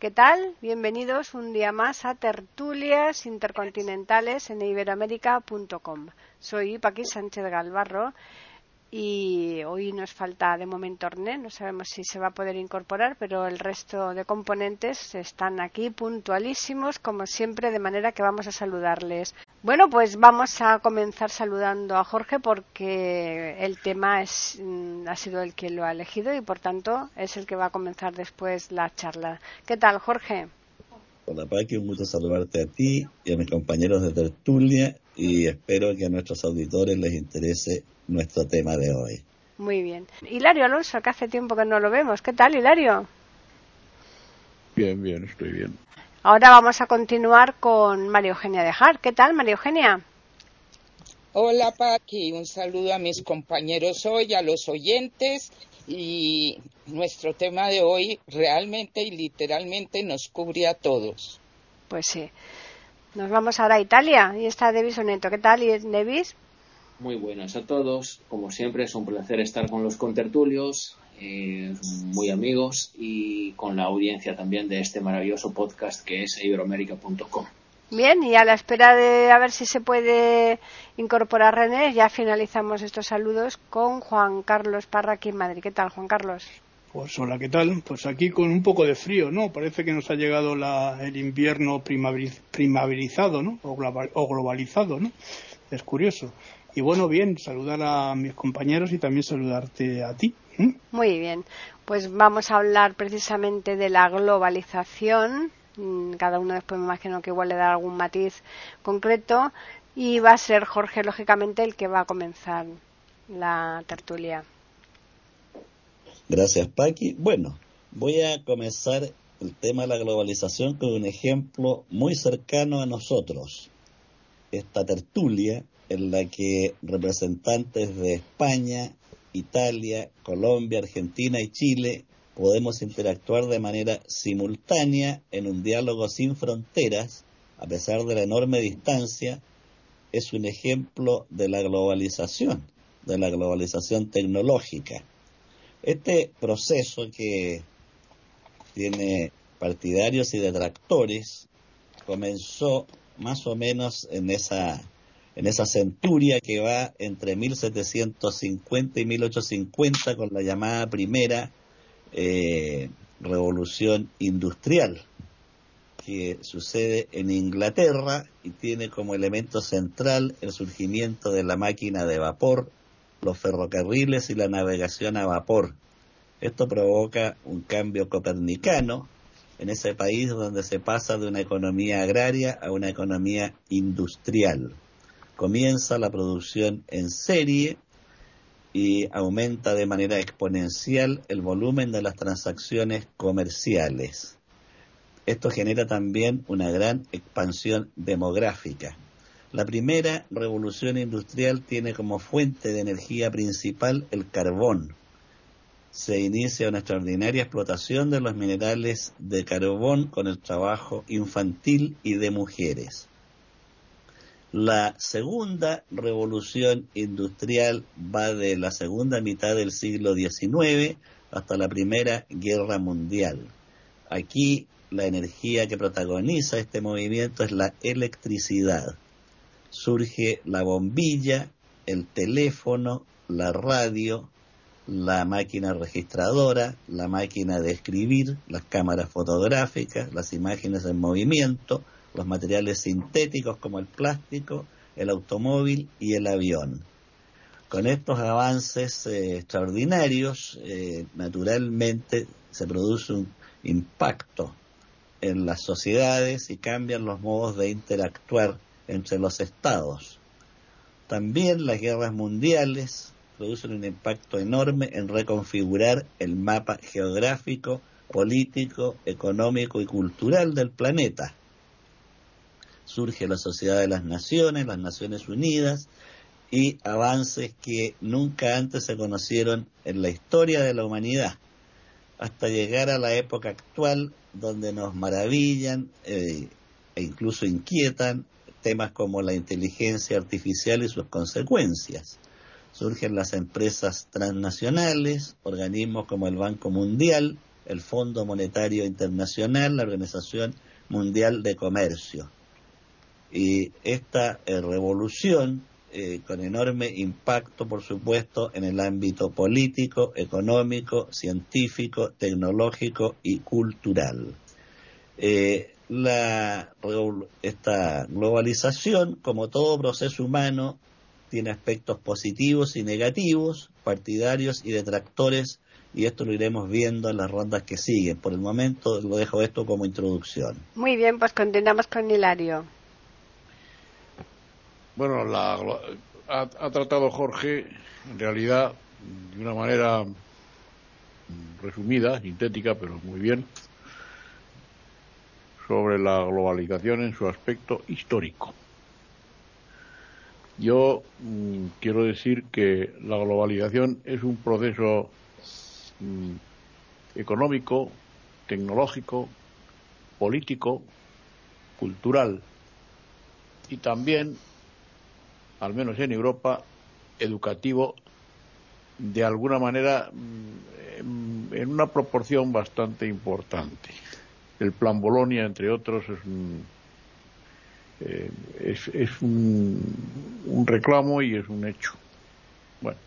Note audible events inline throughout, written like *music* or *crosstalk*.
¿Qué tal? Bienvenidos un día más a Tertulias Intercontinentales en iberoamérica.com. Soy Paqui Sánchez Galvarro y hoy nos falta de momento Orné, no sabemos si se va a poder incorporar, pero el resto de componentes están aquí puntualísimos, como siempre, de manera que vamos a saludarles. Bueno, pues vamos a comenzar saludando a Jorge porque el tema es, mm, ha sido el que lo ha elegido y por tanto es el que va a comenzar después la charla. ¿Qué tal, Jorge? Hola Paqui, un gusto saludarte a ti y a mis compañeros de tertulia y espero que a nuestros auditores les interese nuestro tema de hoy. Muy bien. Hilario Alonso, que hace tiempo que no lo vemos. ¿Qué tal, Hilario? Bien, bien, estoy bien. Ahora vamos a continuar con María Eugenia de Jar. ¿Qué tal, María Eugenia? Hola, Paqui. Un saludo a mis compañeros hoy, a los oyentes. Y nuestro tema de hoy realmente y literalmente nos cubre a todos. Pues sí. Nos vamos ahora a Italia y está Devis Oneto. ¿Qué tal, Devis? Muy buenas a todos. Como siempre, es un placer estar con los contertulios, eh, muy amigos y con la audiencia también de este maravilloso podcast que es iberoamérica.com. Bien, y a la espera de a ver si se puede incorporar René, ya finalizamos estos saludos con Juan Carlos Parra aquí en Madrid. ¿Qué tal, Juan Carlos? Pues hola, ¿qué tal? Pues aquí con un poco de frío, ¿no? Parece que nos ha llegado el invierno primaverizado, ¿no? O, globalizado, ¿no? Es curioso. Y bueno, bien, saludar a mis compañeros y también saludarte a ti. Muy bien, pues vamos a hablar precisamente de la globalización. Mm, cada uno después me imagino que igual le da algún matiz concreto. Y va a ser Jorge, lógicamente, el que va a comenzar la tertulia. Gracias, Paqui. Bueno, voy a comenzar el tema de la globalización con un ejemplo muy cercano a nosotros. Esta tertulia en la que representantes de España, Italia, Colombia, Argentina y Chile podemos interactuar de manera simultánea en un diálogo sin fronteras, a pesar de la enorme distancia, es un ejemplo de la globalización, de la globalización tecnológica. Este proceso que tiene partidarios y detractores comenzó más o menos en esa en esa centuria que va entre 1750 y 1850 con la llamada primera eh, revolución industrial que sucede en Inglaterra y tiene como elemento central el surgimiento de la máquina de vapor los ferrocarriles y la navegación a vapor. Esto provoca un cambio copernicano en ese país donde se pasa de una economía agraria a una economía industrial. Comienza la producción en serie y aumenta de manera exponencial el volumen de las transacciones comerciales. Esto genera también una gran expansión demográfica. La primera revolución industrial tiene como fuente de energía principal el carbón. Se inicia una extraordinaria explotación de los minerales de carbón con el trabajo infantil y de mujeres. La segunda revolución industrial va de la segunda mitad del siglo XIX hasta la Primera Guerra Mundial. Aquí la energía que protagoniza este movimiento es la electricidad surge la bombilla, el teléfono, la radio, la máquina registradora, la máquina de escribir, las cámaras fotográficas, las imágenes en movimiento, los materiales sintéticos como el plástico, el automóvil y el avión. Con estos avances eh, extraordinarios, eh, naturalmente se produce un impacto en las sociedades y cambian los modos de interactuar entre los estados. También las guerras mundiales producen un impacto enorme en reconfigurar el mapa geográfico, político, económico y cultural del planeta. surge la Sociedad de las Naciones, las Naciones Unidas, y avances que nunca antes se conocieron en la historia de la humanidad, hasta llegar a la época actual donde nos maravillan eh, e incluso inquietan temas como la inteligencia artificial y sus consecuencias. Surgen las empresas transnacionales, organismos como el Banco Mundial, el Fondo Monetario Internacional, la Organización Mundial de Comercio. Y esta eh, revolución eh, con enorme impacto, por supuesto, en el ámbito político, económico, científico, tecnológico y cultural. Eh, la, esta globalización, como todo proceso humano, tiene aspectos positivos y negativos, partidarios y detractores, y esto lo iremos viendo en las rondas que siguen. Por el momento lo dejo esto como introducción. Muy bien, pues continuamos con Hilario. Bueno, la, ha, tratado Jorge, en realidad, de una manera resumida, sintética, pero muy bien, sobre la globalización en su aspecto histórico. Yo mm, quiero decir que la globalización es un proceso mm, económico, tecnológico, político, cultural y también al menos en Europa, educativo de alguna manera mm, en una proporción bastante importante. El plan Bolonia, entre otros, es un, eh, es, un, reclamo y es un hecho. Bueno,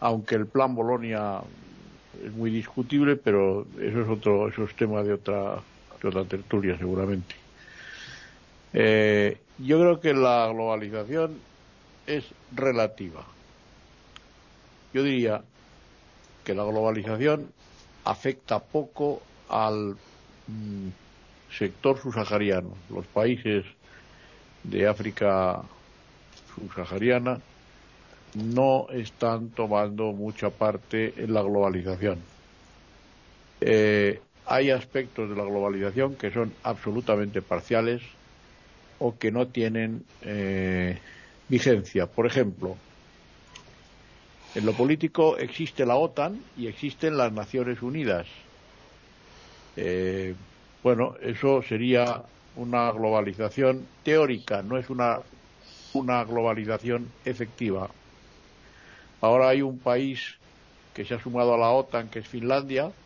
aunque el plan Bolonia es muy discutible, pero eso es otro, eso es tema de otra, de otra tertulia seguramente. Eh, yo creo que la globalización es relativa. Yo diría que la globalización afecta poco al mm, sector subsahariano. Los países de África subsahariana no están tomando mucha parte en la globalización. Eh, hay aspectos de la globalización que son absolutamente parciales, o que no tienen eh, vigencia. Por ejemplo, en lo político existe la OTAN y existen las Naciones Unidas. Eh, bueno, eso sería una globalización teórica, no es una, una globalización efectiva. Ahora hay un país que se ha sumado a la OTAN, que es Finlandia,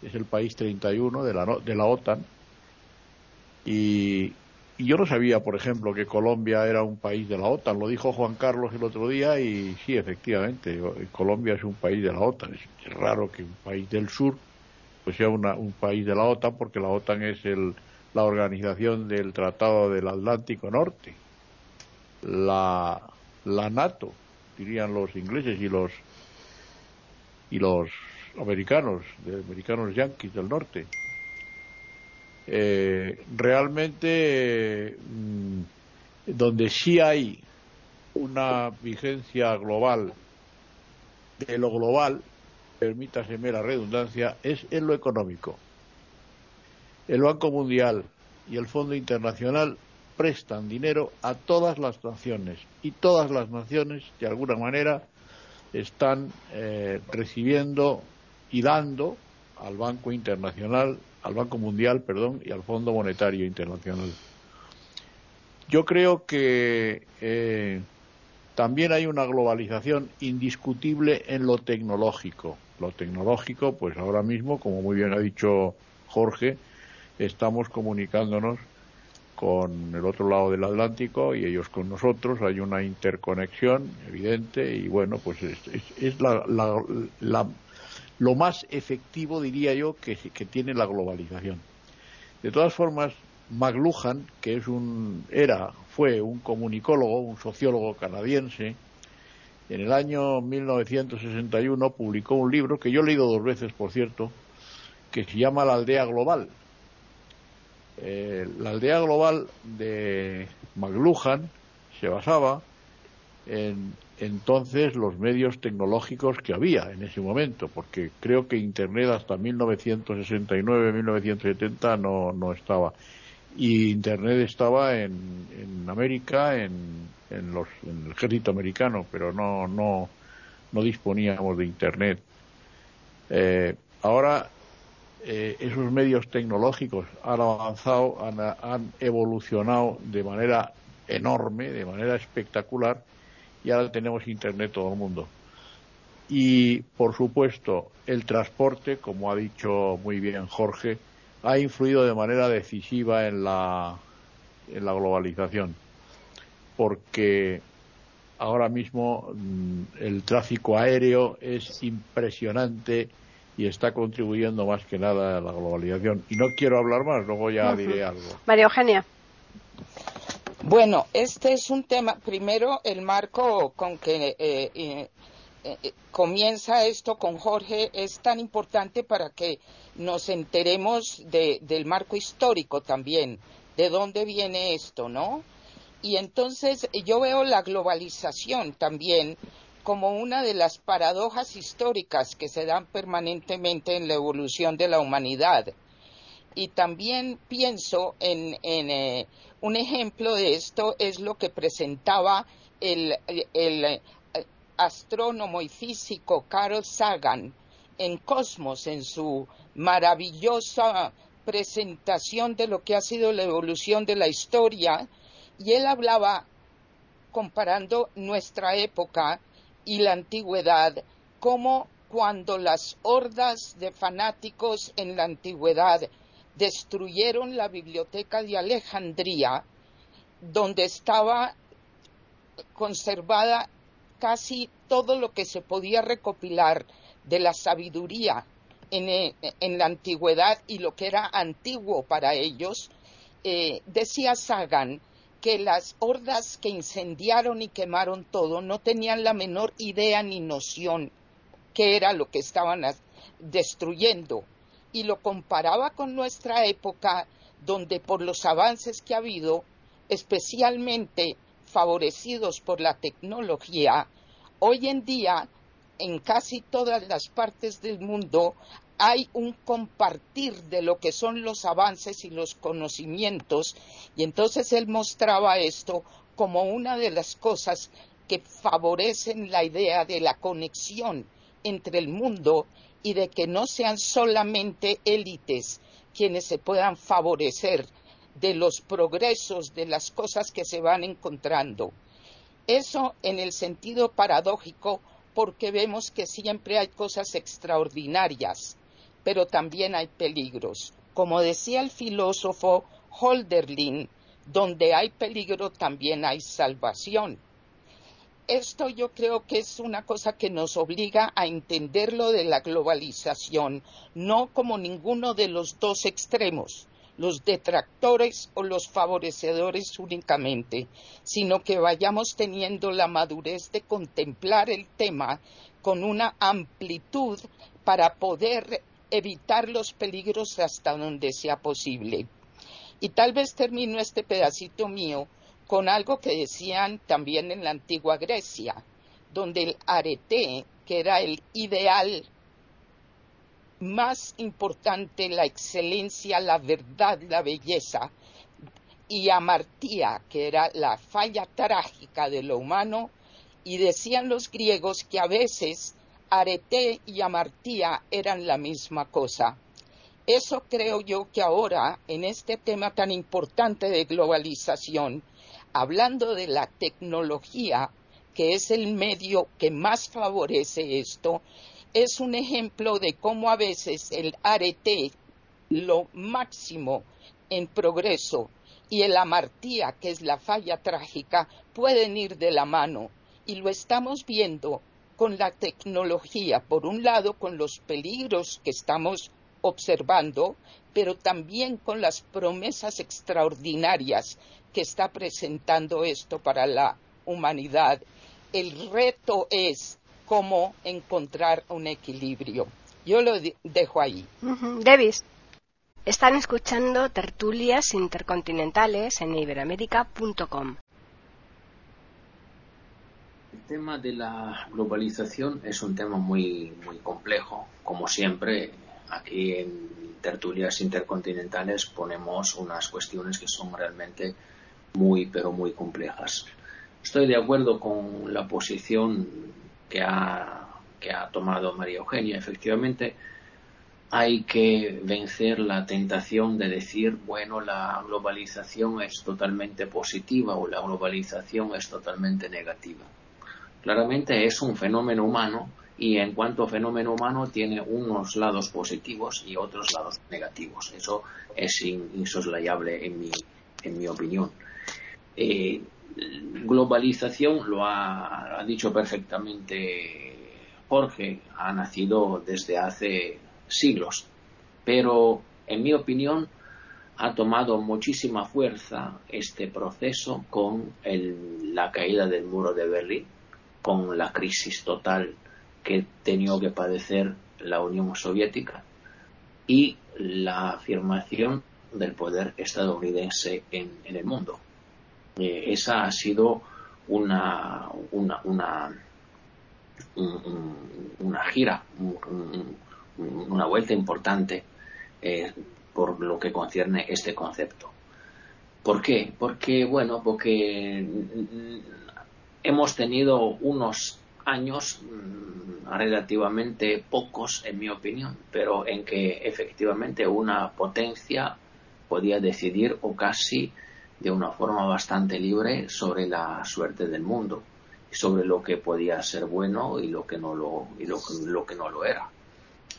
es el país 31 de la, de la OTAN, y y yo no sabía, por ejemplo, que Colombia era un país de la OTAN. Lo dijo Juan Carlos el otro día y sí, efectivamente, Colombia es un país de la OTAN. Es raro que un país del sur pues sea un país de la OTAN porque la OTAN es el, la organización del Tratado del Atlántico Norte. La, la NATO, dirían los ingleses y los y los americanos, de americanos yanquis del norte. Eh, realmente mm, donde sí hay una vigencia global de lo global, permítaseme la redundancia, es en lo económico. El Banco Mundial y el Fondo Internacional prestan dinero a todas las naciones y todas las naciones de alguna manera están eh, recibiendo y dando al Banco Internacional al Banco Mundial, perdón, y al Fondo Monetario Internacional. Yo creo que eh, también hay una globalización indiscutible en lo tecnológico. Lo tecnológico, pues ahora mismo, como muy bien ha dicho Jorge, estamos comunicándonos con el otro lado del Atlántico y ellos con nosotros. Hay una interconexión evidente y bueno, pues es, la, lo más efectivo, diría yo, que, tiene la globalización. De todas formas, McLuhan, que es un, era, fue un comunicólogo, un sociólogo canadiense, en el año 1961 publicó un libro que yo he leído dos veces, por cierto, que se llama La aldea global. Eh, la aldea global de McLuhan se basaba en entonces los medios tecnológicos que había en ese momento, porque creo que Internet hasta 1969-1970 no, no estaba. Y Internet estaba en, en América, en, en, los, en el ejército americano, pero no, no, no disponíamos de Internet. Eh, ahora eh, esos medios tecnológicos han avanzado, han, han, evolucionado de manera enorme, de manera espectacular, y ahora tenemos Internet todo el mundo. Y, por supuesto, el transporte, como ha dicho muy bien Jorge, ha influido de manera decisiva en la, en la globalización, porque ahora mismo mm, el tráfico aéreo es impresionante y está contribuyendo más que nada a la globalización. Y no quiero hablar más, luego ya diré algo. María Eugenia. Bueno, este es un tema, primero el marco con que eh, eh, eh, comienza esto con Jorge es tan importante para que nos enteremos de, del marco histórico también, de dónde viene esto, ¿no? Y entonces yo veo la globalización también como una de las paradojas históricas que se dan permanentemente en la evolución de la humanidad. Y también pienso en, eh, un ejemplo de esto es lo que presentaba el, eh, astrónomo y físico Carl Sagan en Cosmos, en su maravillosa presentación de lo que ha sido la evolución de la historia, y él hablaba comparando nuestra época y la antigüedad, como cuando las hordas de fanáticos en la antigüedad destruyeron la biblioteca de Alejandría, donde estaba conservada casi todo lo que se podía recopilar de la sabiduría en, eh, la antigüedad y lo que era antiguo para ellos, eh, decía Sagan que las hordas que incendiaron y quemaron todo no tenían la menor idea ni noción qué era lo que estaban destruyendo. Y lo comparaba con nuestra época, donde por los avances que ha habido, especialmente favorecidos por la tecnología, hoy en día en casi todas las partes del mundo hay un compartir de lo que son los avances y los conocimientos. Y entonces él mostraba esto como una de las cosas que favorecen la idea de la conexión entre el mundo y de que no sean solamente élites quienes se puedan favorecer de los progresos, de las cosas que se van encontrando. Eso en el sentido paradójico porque vemos que siempre hay cosas extraordinarias pero también hay peligros. Como decía el filósofo Holderlin, donde hay peligro también hay salvación. Esto yo creo que es una cosa que nos obliga a entender lo de la globalización, no como ninguno de los dos extremos, los detractores o los favorecedores únicamente, sino que vayamos teniendo la madurez de contemplar el tema con una amplitud para poder evitar los peligros hasta donde sea posible. Y tal vez termino este pedacito mío con algo que decían también en la antigua Grecia, donde el arete, que era el ideal más importante, la excelencia, la verdad, la belleza, y amartía, que era la falla trágica de lo humano, y decían los griegos que a veces arete y amartía eran la misma cosa. Eso creo yo que ahora, en este tema tan importante de globalización, hablando de la tecnología, que es el medio que más favorece esto, es un ejemplo de cómo a veces el arete, lo máximo en progreso, y el amartía, que es la falla trágica, pueden ir de la mano. Y lo estamos viendo con la tecnología, por un lado con los peligros que estamos observando, pero también con las promesas extraordinarias que está presentando esto para la humanidad. El reto es cómo encontrar un equilibrio. Yo lo dejo ahí. Davis. Están escuchando tertulias intercontinentales en iberamérica.com. El tema de la globalización es un tema muy, muy complejo. Como siempre, aquí en tertulias intercontinentales ponemos unas cuestiones que son realmente muy, pero muy complejas. Estoy de acuerdo con la posición que ha, que ha tomado María Eugenia. Efectivamente, hay que vencer la tentación de decir, bueno, la globalización es totalmente positiva o la globalización es totalmente negativa. Claramente es un fenómeno humano y en cuanto a fenómeno humano tiene unos lados positivos y otros lados negativos. Eso es insoslayable en mi, en mi opinión. Eh, globalización lo ha, dicho perfectamente Jorge, ha nacido desde hace siglos, pero en mi opinión ha tomado muchísima fuerza este proceso con la caída del muro de Berlín, con la crisis total que tenía que padecer la Unión Soviética y la afirmación del poder estadounidense en, el mundo. Eh, esa ha sido una, una, una, una gira, una vuelta importante eh, por lo que concierne este concepto. ¿Por qué? Porque, bueno, porque hemos tenido unos años mm, relativamente pocos, en mi opinión, pero en que efectivamente una potencia podía decidir o casi de una forma bastante libre sobre la suerte del mundo sobre lo que podía ser bueno y lo que no lo, y lo que no lo era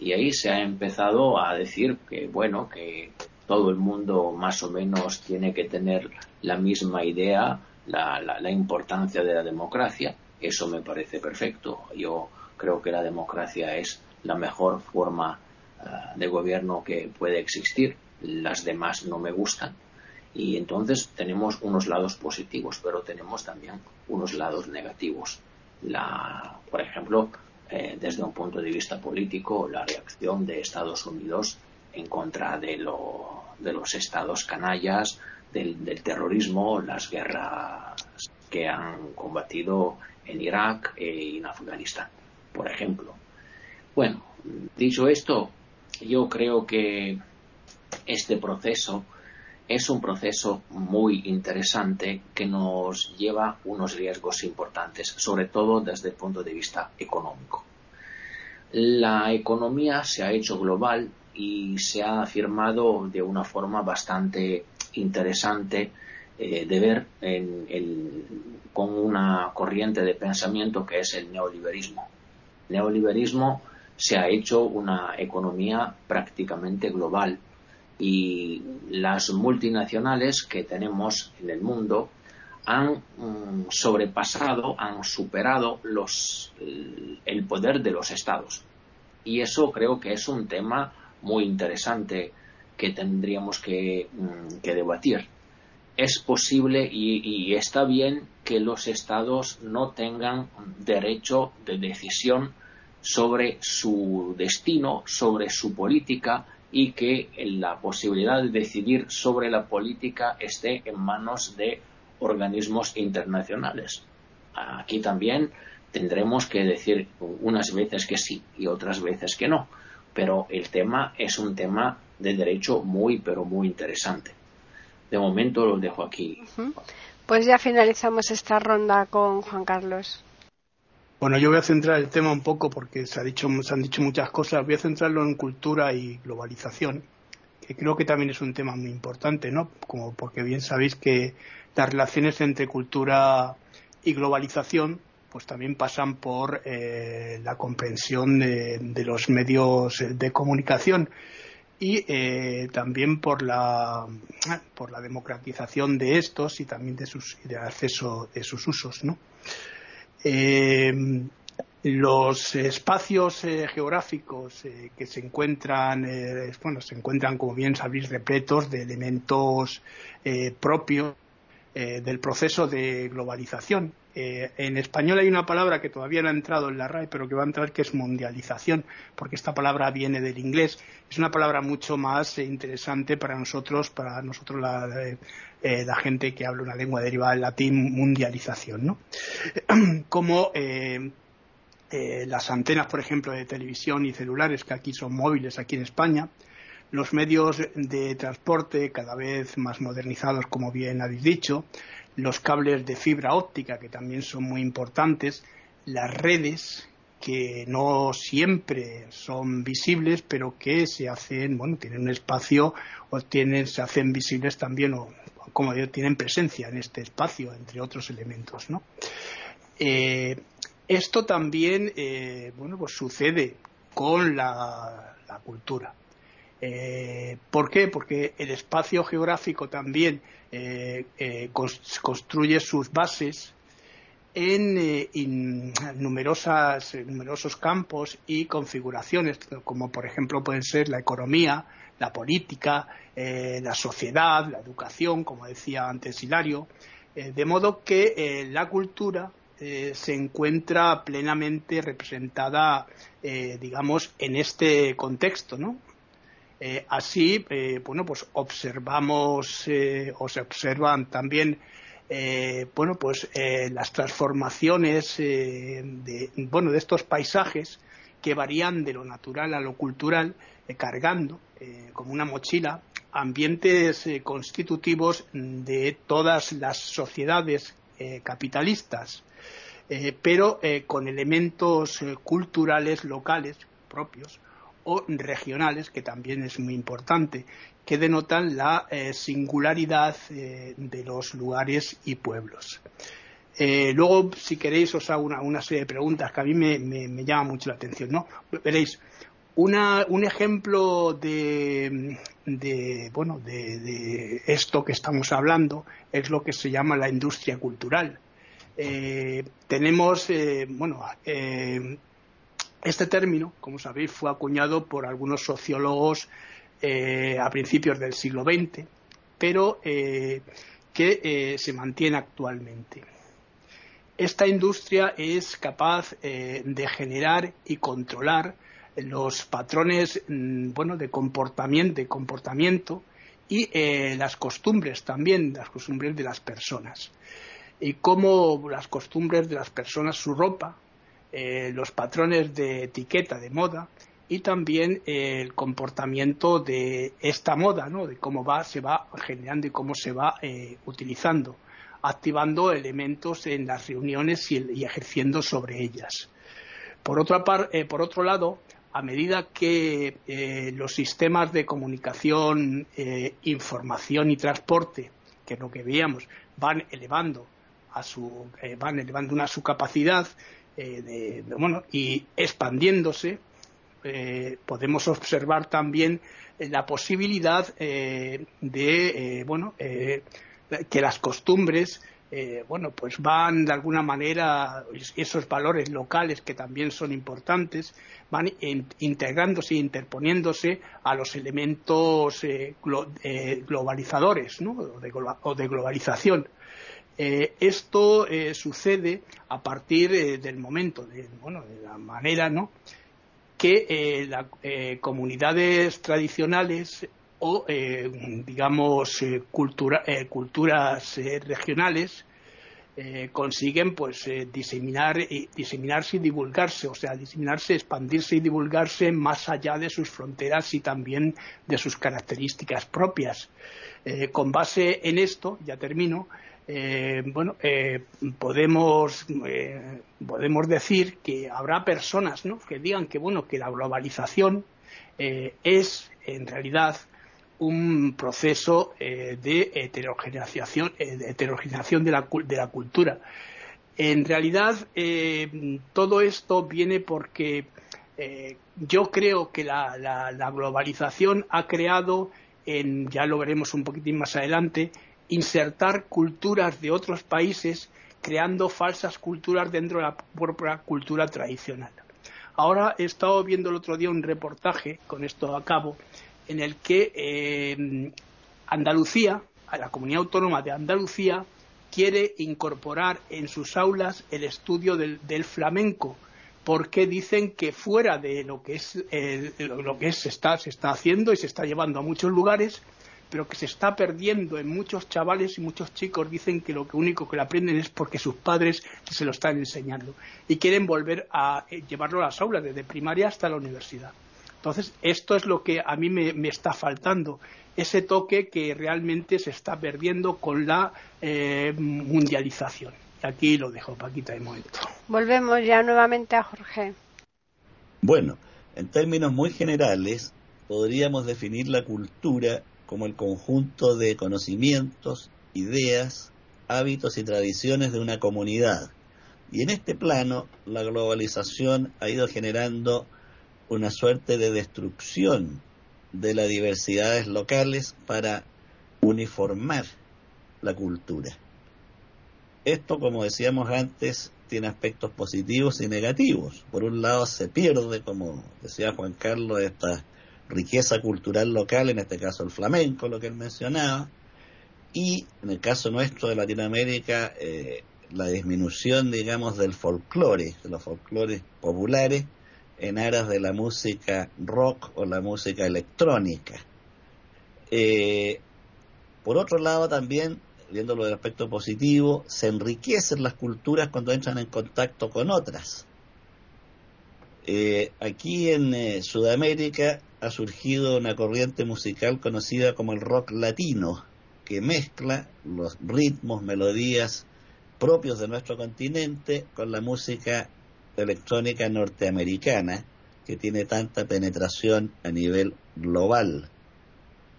y ahí se ha empezado a decir que, bueno, que todo el mundo más o menos tiene que tener la misma idea, la, la, importancia de la democracia. Eso me parece perfecto. Yo creo que la democracia es la mejor forma eh, de gobierno que puede existir. Las demás no me gustan. Y entonces tenemos unos lados positivos, pero tenemos también unos lados negativos. La, por ejemplo, eh, desde un punto de vista político la reacción de Estados Unidos en contra de, los estados canallas, del, terrorismo, las guerras que han combatido en Irak e en Afganistán, por ejemplo. Bueno, dicho esto, yo creo que este proceso es un proceso muy interesante que nos lleva unos riesgos importantes, sobre todo desde el punto de vista económico. La economía se ha hecho global y se ha afirmado de una forma bastante interesante eh, de ver con una corriente de pensamiento que es el neoliberismo. El neoliberismo se ha hecho una economía prácticamente global y las multinacionales que tenemos en el mundo han mm, sobrepasado, han superado los, el poder de los estados. Y eso creo que es un tema muy interesante que tendríamos que, mm, debatir. Es posible y, está bien que los estados no tengan derecho de decisión sobre su destino, sobre su política, y que la posibilidad de decidir sobre la política esté en manos de organismos internacionales. Aquí también tendremos que decir unas veces que sí y otras veces que no, pero el tema es un tema de derecho muy, pero muy interesante. De momento lo dejo aquí. Pues ya finalizamos esta ronda con Juan Carlos. Bueno, yo voy a centrar el tema un poco porque se, ha dicho, se han dicho muchas cosas. Voy a centrarlo en cultura y globalización, que creo que también es un tema muy importante, ¿no? Como porque bien sabéis que las relaciones entre cultura y globalización pues también pasan por eh, la comprensión de, los medios de comunicación y eh, también por la por la democratización de estos y también de sus de acceso de sus usos no eh, los espacios eh, geográficos eh, que se encuentran, bueno, se encuentran, como bien sabéis, repletos de elementos propios del proceso de globalización. En español hay una palabra que todavía no ha entrado en la RAE, pero que va a entrar, que es mundialización, porque esta palabra viene del inglés. Es una palabra mucho más interesante para nosotros, para nosotros la, eh, la gente que habla una lengua derivada del latín, mundialización, ¿no? *clears throat* Como eh, eh, las antenas, por ejemplo, de televisión y celulares, que aquí son móviles, aquí en España, los medios de transporte cada vez más modernizados, como bien habéis dicho, los cables de fibra óptica, que también son muy importantes, las redes, que no siempre son visibles, pero que se hacen, bueno, tienen un espacio o tienen, se hacen visibles también, o como digo, tienen presencia en este espacio, entre otros elementos, ¿no? Eh, esto también, eh, bueno, pues sucede con la, cultura. Eh, ¿Por qué? Porque el espacio geográfico también construye sus bases en, eh, numerosos campos y configuraciones, como por ejemplo pueden ser la economía, la política, eh, la sociedad, la educación, como decía antes Hilario, eh, de modo que la cultura se encuentra plenamente representada, digamos, en este contexto, ¿no? Así, bueno, pues observamos o se observan también eh, bueno, pues eh, las transformaciones eh, bueno, de estos paisajes que varían de lo natural a lo cultural, cargando como una mochila ambientes constitutivos de todas las sociedades capitalistas, pero con elementos culturales locales propios o regionales, que también es muy importante que denotan la eh, singularidad eh, de los lugares y pueblos. Eh, luego, si queréis, os hago una, serie de preguntas que a mí me, llama mucho la atención. ¿no? Veréis, un ejemplo de, bueno, de, esto que estamos hablando es lo que se llama la industria cultural. tenemos, bueno, este término, como sabéis, fue acuñado por algunos sociólogos eh, a principios del siglo XX, pero eh, que eh, se mantiene actualmente. Esta industria es capaz de generar y controlar los patrones mm, bueno, de comportamiento, de comportamiento y las costumbres también, las costumbres de las personas. Y cómo las costumbres de las personas, su ropa, los patrones de etiqueta, de moda, y también el comportamiento de esta moda, ¿no? de cómo va, se va generando y cómo se va eh, utilizando, activando elementos en las reuniones y, ejerciendo sobre ellas. Por, otra eh, por otro lado, a medida que eh, los sistemas de comunicación, información y transporte, que es lo que veíamos, van elevando a su, van elevando una su capacidad y expandiéndose, eh, podemos observar también eh, la posibilidad eh, de bueno que las costumbres bueno pues van de alguna manera esos valores locales que también son importantes van integrándose e interponiéndose a los elementos globalizadores o, de, globalización esto sucede a partir del momento de, bueno, de la manera ¿no? que eh, las eh, comunidades tradicionales o, eh, digamos, culturas regionales consiguen pues diseminar, diseminarse y divulgarse, o sea, diseminarse, expandirse y divulgarse más allá de sus fronteras y también de sus características propias. con base en esto, ya termino, eh, bueno, eh, podemos, eh, podemos decir que habrá personas que digan que, bueno, que la globalización es en realidad un proceso de heterogeneización, de, heterogeneización de, la, de la cultura. En realidad, todo esto viene porque yo creo que la, la, globalización ha creado, en, ya lo veremos un poquitín más adelante, insertar culturas de otros países creando falsas culturas dentro de la propia cultura tradicional. Ahora he estado viendo el otro día un reportaje, con esto a cabo, en el que eh, Andalucía, la comunidad autónoma de Andalucía, quiere incorporar en sus aulas el estudio del, flamenco, porque dicen que fuera de lo que es lo que se está haciendo y se está llevando a muchos lugares, pero que se está perdiendo en muchos chavales y muchos chicos dicen que lo único que lo aprenden es porque sus padres se lo están enseñando y quieren volver a eh, llevarlo a las aulas desde primaria hasta la universidad. Entonces, esto es lo que a mí me, está faltando, ese toque que realmente se está perdiendo con la eh, mundialización. Y aquí lo dejo, Paquita, de momento. Volvemos ya nuevamente a Jorge. Bueno, en términos muy generales, podríamos definir la cultura como el conjunto de conocimientos, ideas, hábitos y tradiciones de una comunidad. Y en este plano, la globalización ha ido generando una suerte de destrucción de las diversidades locales para uniformar la cultura. Esto, como decíamos antes, tiene aspectos positivos y negativos. Por un lado, se pierde, como decía Juan Carlos, esta riqueza cultural local, en este caso el flamenco, lo que él mencionaba, y en el caso nuestro de Latinoamérica, eh, la disminución, digamos, del folclore, de los folclores populares, en aras de la música rock o la música electrónica. Eh, por otro lado, también, viéndolo del aspecto positivo, se enriquecen las culturas cuando entran en contacto con otras. Eh, aquí en Sudamérica ha surgido una corriente musical conocida como el rock latino, que mezcla los ritmos, melodías propios de nuestro continente con la música electrónica norteamericana, que tiene tanta penetración a nivel global.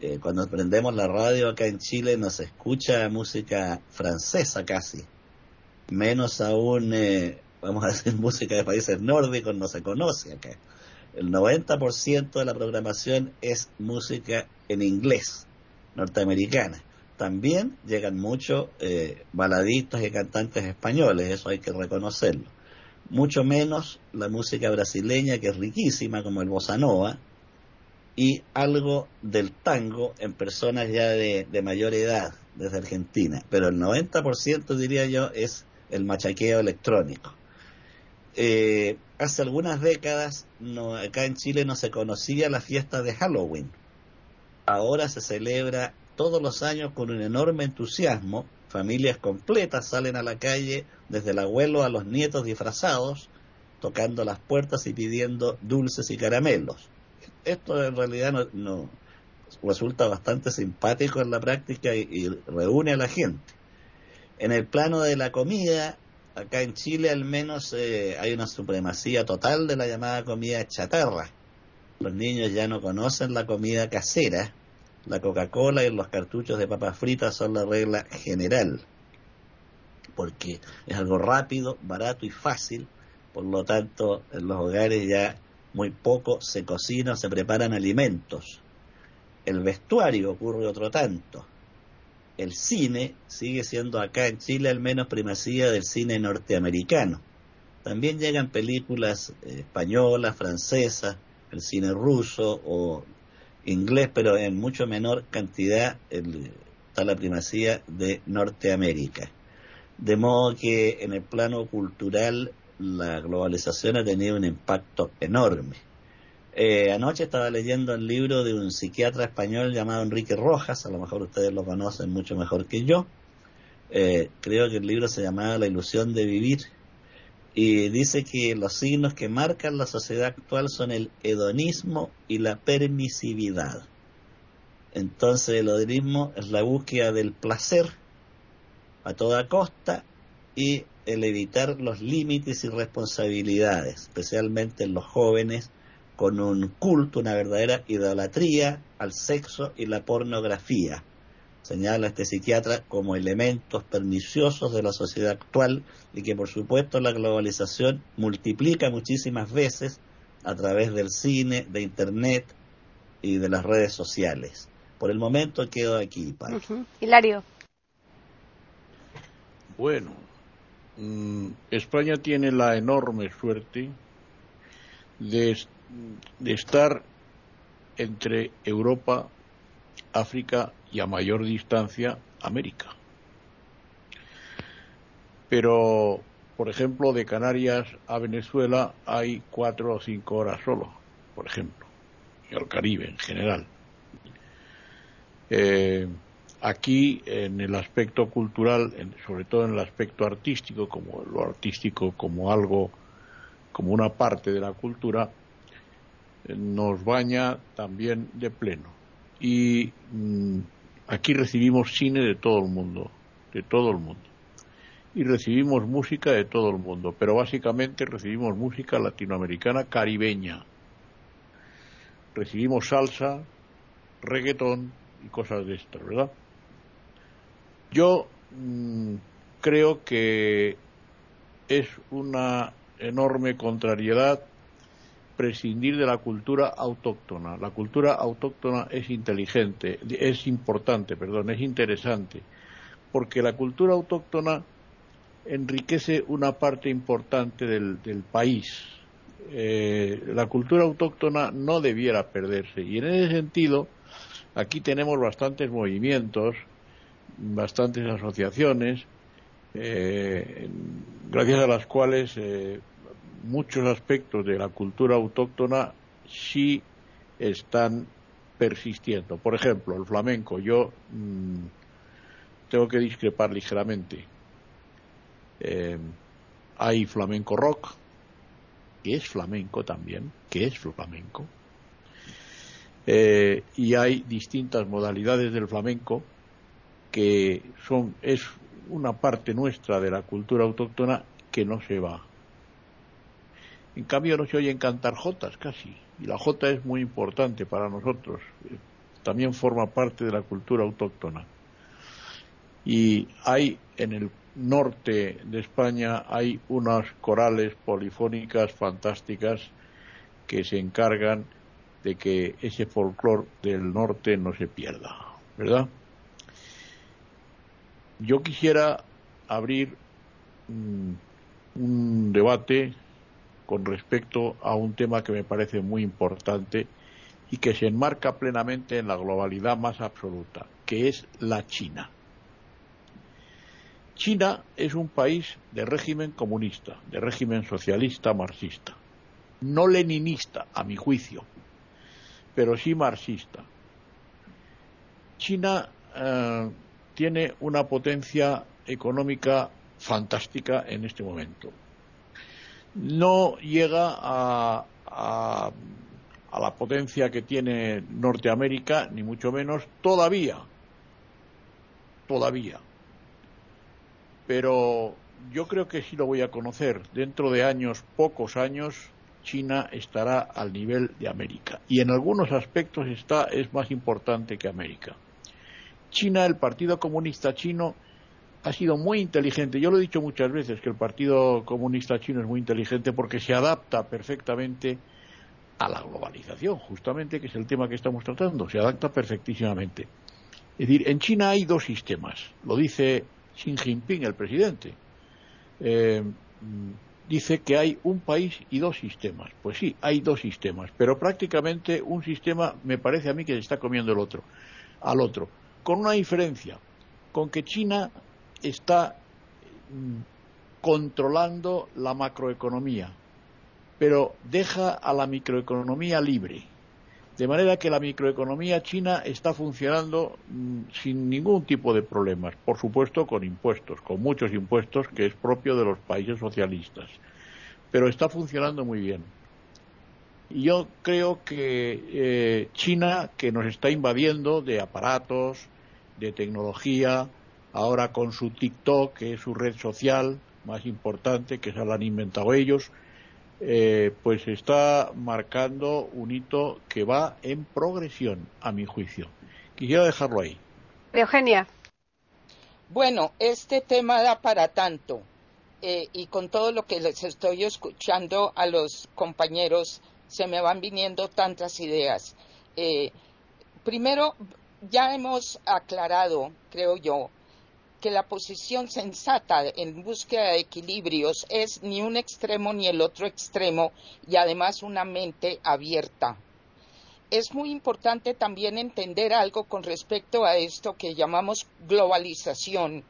Eh, cuando prendemos la radio acá en Chile nos escucha música francesa casi, menos aún, eh, vamos a decir, *laughs* música de países nórdicos, no se conoce acá el 90% de la programación es música en inglés, norteamericana. También llegan muchos eh, baladistas y cantantes españoles, eso hay que reconocerlo. Mucho menos la música brasileña, que es riquísima, como el bossa nova, y algo del tango en personas ya de mayor edad, desde Argentina. Pero el 90% diría yo es el machaqueo electrónico. Eh, hace algunas décadas no, acá en Chile no se conocía la fiesta de Halloween. Ahora se celebra todos los años con un enorme entusiasmo. Familias completas salen a la calle, desde el abuelo a los nietos disfrazados, tocando las puertas y pidiendo dulces y caramelos. Esto en realidad no, resulta bastante simpático en la práctica y reúne a la gente. En el plano de la comida, acá en Chile al menos eh, hay una supremacía total de la llamada comida chatarra. Los niños ya no conocen la comida casera. La Coca-Cola y los cartuchos de papas fritas son la regla general, porque es algo rápido, barato y fácil. Por lo tanto, en los hogares ya muy poco se cocina o se preparan alimentos. El vestuario ocurre otro tanto el cine sigue siendo acá en Chile al menos primacía del cine norteamericano. También llegan películas eh, españolas, francesas, el cine ruso o inglés, pero en mucho menor cantidad está la primacía de Norteamérica. De modo que en el plano cultural la globalización ha tenido un impacto enorme. Eh, anoche estaba leyendo el libro de un psiquiatra español llamado Enrique Rojas, a lo mejor ustedes lo conocen mucho mejor que yo. Eh, creo que el libro se llamaba La ilusión de vivir y dice que los signos que marcan la sociedad actual son el hedonismo y la permisividad. Entonces el hedonismo es la búsqueda del placer a toda costa y el evitar los límites y responsabilidades, especialmente en los jóvenes con un culto, una verdadera idolatría al sexo y la pornografía. Señala este psiquiatra como elementos perniciosos de la sociedad actual y que por supuesto la globalización multiplica muchísimas veces a través del cine, de internet y de las redes sociales. Por el momento quedo aquí, Hilario. Bueno, mm, España tiene la enorme suerte de de estar entre Europa, África y a mayor distancia América. Pero, por ejemplo, de Canarias a Venezuela hay cuatro o cinco horas solo, por ejemplo, y al Caribe en general. Eh, aquí, en el aspecto cultural, sobre todo en el aspecto artístico, como lo artístico como algo, como una parte de la cultura, nos baña también de pleno. Y mm, aquí recibimos cine de todo el mundo, de todo el mundo. Y recibimos música de todo el mundo, pero básicamente recibimos música latinoamericana caribeña. Recibimos salsa, reggaetón y cosas de estas, ¿verdad? Yo mm, creo que es una enorme contrariedad prescindir de la cultura autóctona. La cultura autóctona es inteligente, es importante, perdón, es interesante, porque la cultura autóctona enriquece una parte importante del, país. Eh, la cultura autóctona no debiera perderse y en ese sentido aquí tenemos bastantes movimientos, bastantes asociaciones, eh, gracias a las cuales eh, muchos aspectos de la cultura autóctona sí están persistiendo. Por ejemplo, el flamenco. Yo mm, tengo que discrepar ligeramente. Eh, hay flamenco rock, que es flamenco también, que es flamenco. Eh, y hay distintas modalidades del flamenco que son es una parte nuestra de la cultura autóctona que no se va en cambio no se oyen cantar jotas casi, y la jota es muy importante para nosotros, también forma parte de la cultura autóctona. Y hay en el norte de España hay unas corales polifónicas fantásticas que se encargan de que ese folclore del norte no se pierda, ¿verdad? Yo quisiera abrir mm, un debate con respecto a un tema que me parece muy importante y que se enmarca plenamente en la globalidad más absoluta, que es la China. China es un país de régimen comunista, de régimen socialista marxista, no leninista, a mi juicio, pero sí marxista. China eh, tiene una potencia económica fantástica en este momento no llega a, a, la potencia que tiene Norteamérica, ni mucho menos, todavía. Todavía. Pero yo creo que sí lo voy a conocer. Dentro de años, pocos años, China estará al nivel de América. Y en algunos aspectos está, es más importante que América. China, el Partido Comunista Chino, ha sido muy inteligente. Yo lo he dicho muchas veces que el Partido Comunista Chino es muy inteligente porque se adapta perfectamente a la globalización, justamente, que es el tema que estamos tratando. Se adapta perfectísimamente. Es decir, en China hay dos sistemas. Lo dice Xi Jinping, el presidente. Eh, dice que hay un país y dos sistemas. Pues sí, hay dos sistemas, pero prácticamente un sistema me parece a mí que se está comiendo el otro, al otro, con una diferencia, con que China está controlando la macroeconomía, pero deja a la microeconomía libre. De manera que la microeconomía china está funcionando mm, sin ningún tipo de problemas, por supuesto con impuestos, con muchos impuestos que es propio de los países socialistas, pero está funcionando muy bien. Y yo creo que eh, China, que nos está invadiendo de aparatos, de tecnología, ahora con su TikTok, que es su red social más importante, que se la han inventado ellos, eh, pues está marcando un hito que va en progresión, a mi juicio. Quisiera dejarlo ahí. Eugenia. Bueno, este tema da para tanto. Eh, y con todo lo que les estoy escuchando a los compañeros, se me van viniendo tantas ideas. Eh, primero, ya hemos aclarado, creo yo, que la posición sensata en búsqueda de equilibrios es ni un extremo ni el otro extremo y además una mente abierta. Es muy importante también entender algo con respecto a esto que llamamos globalización.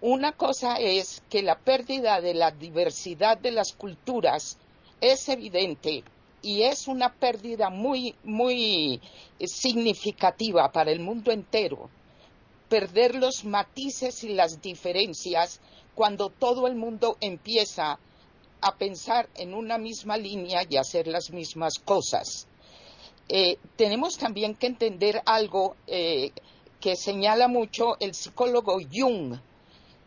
Una cosa es que la pérdida de la diversidad de las culturas es evidente y es una pérdida muy, muy significativa para el mundo entero. Perder los matices y las diferencias cuando todo el mundo empieza a pensar en una misma línea y hacer las mismas cosas. Eh, tenemos también que entender algo eh, que señala mucho el psicólogo Jung,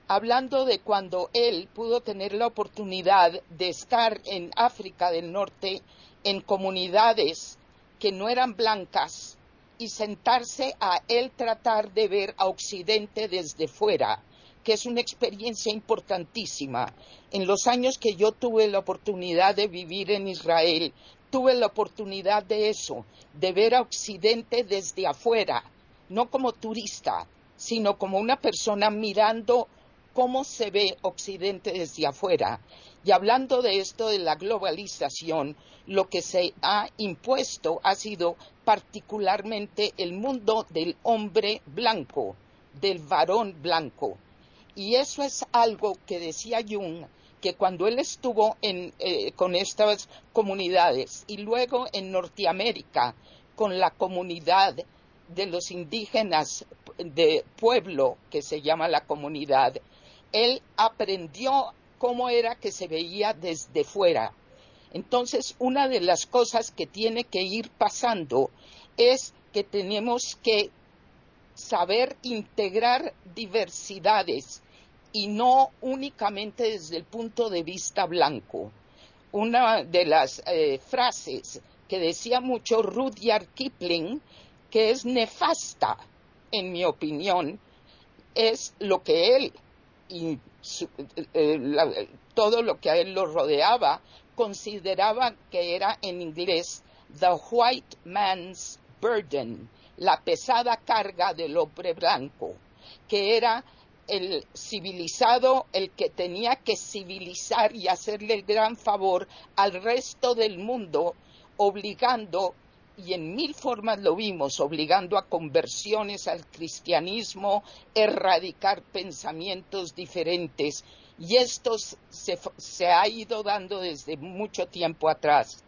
hablando de cuando él pudo tener la oportunidad de estar en África del Norte en comunidades que no eran blancas y sentarse a él tratar de ver a Occidente desde fuera, que es una experiencia importantísima. En los años que yo tuve la oportunidad de vivir en Israel, tuve la oportunidad de eso, de ver a Occidente desde afuera, no como turista, sino como una persona mirando cómo se ve Occidente desde afuera. Y hablando de esto de la globalización, lo que se ha impuesto ha sido particularmente el mundo del hombre blanco, del varón blanco. Y eso es algo que decía Jung, que cuando él estuvo eh, con estas comunidades y luego en Norteamérica con la comunidad de los indígenas de pueblo que se llama la comunidad, él aprendió cómo era que se veía desde fuera. Entonces, una de las cosas que tiene que ir pasando es que tenemos que saber integrar diversidades y no únicamente desde el punto de vista blanco. Una de las eh, frases que decía mucho Rudyard Kipling, que es nefasta, en mi opinión, es lo que él y eh, todo lo que a él lo rodeaba consideraba que era en inglés the white man's burden, la pesada carga del hombre blanco, que era el civilizado el que tenía que civilizar y hacerle el gran favor al resto del mundo, obligando y en mil formas lo vimos, obligando a conversiones al cristianismo, erradicar pensamientos diferentes. Y esto se, ha ido dando desde mucho tiempo atrás.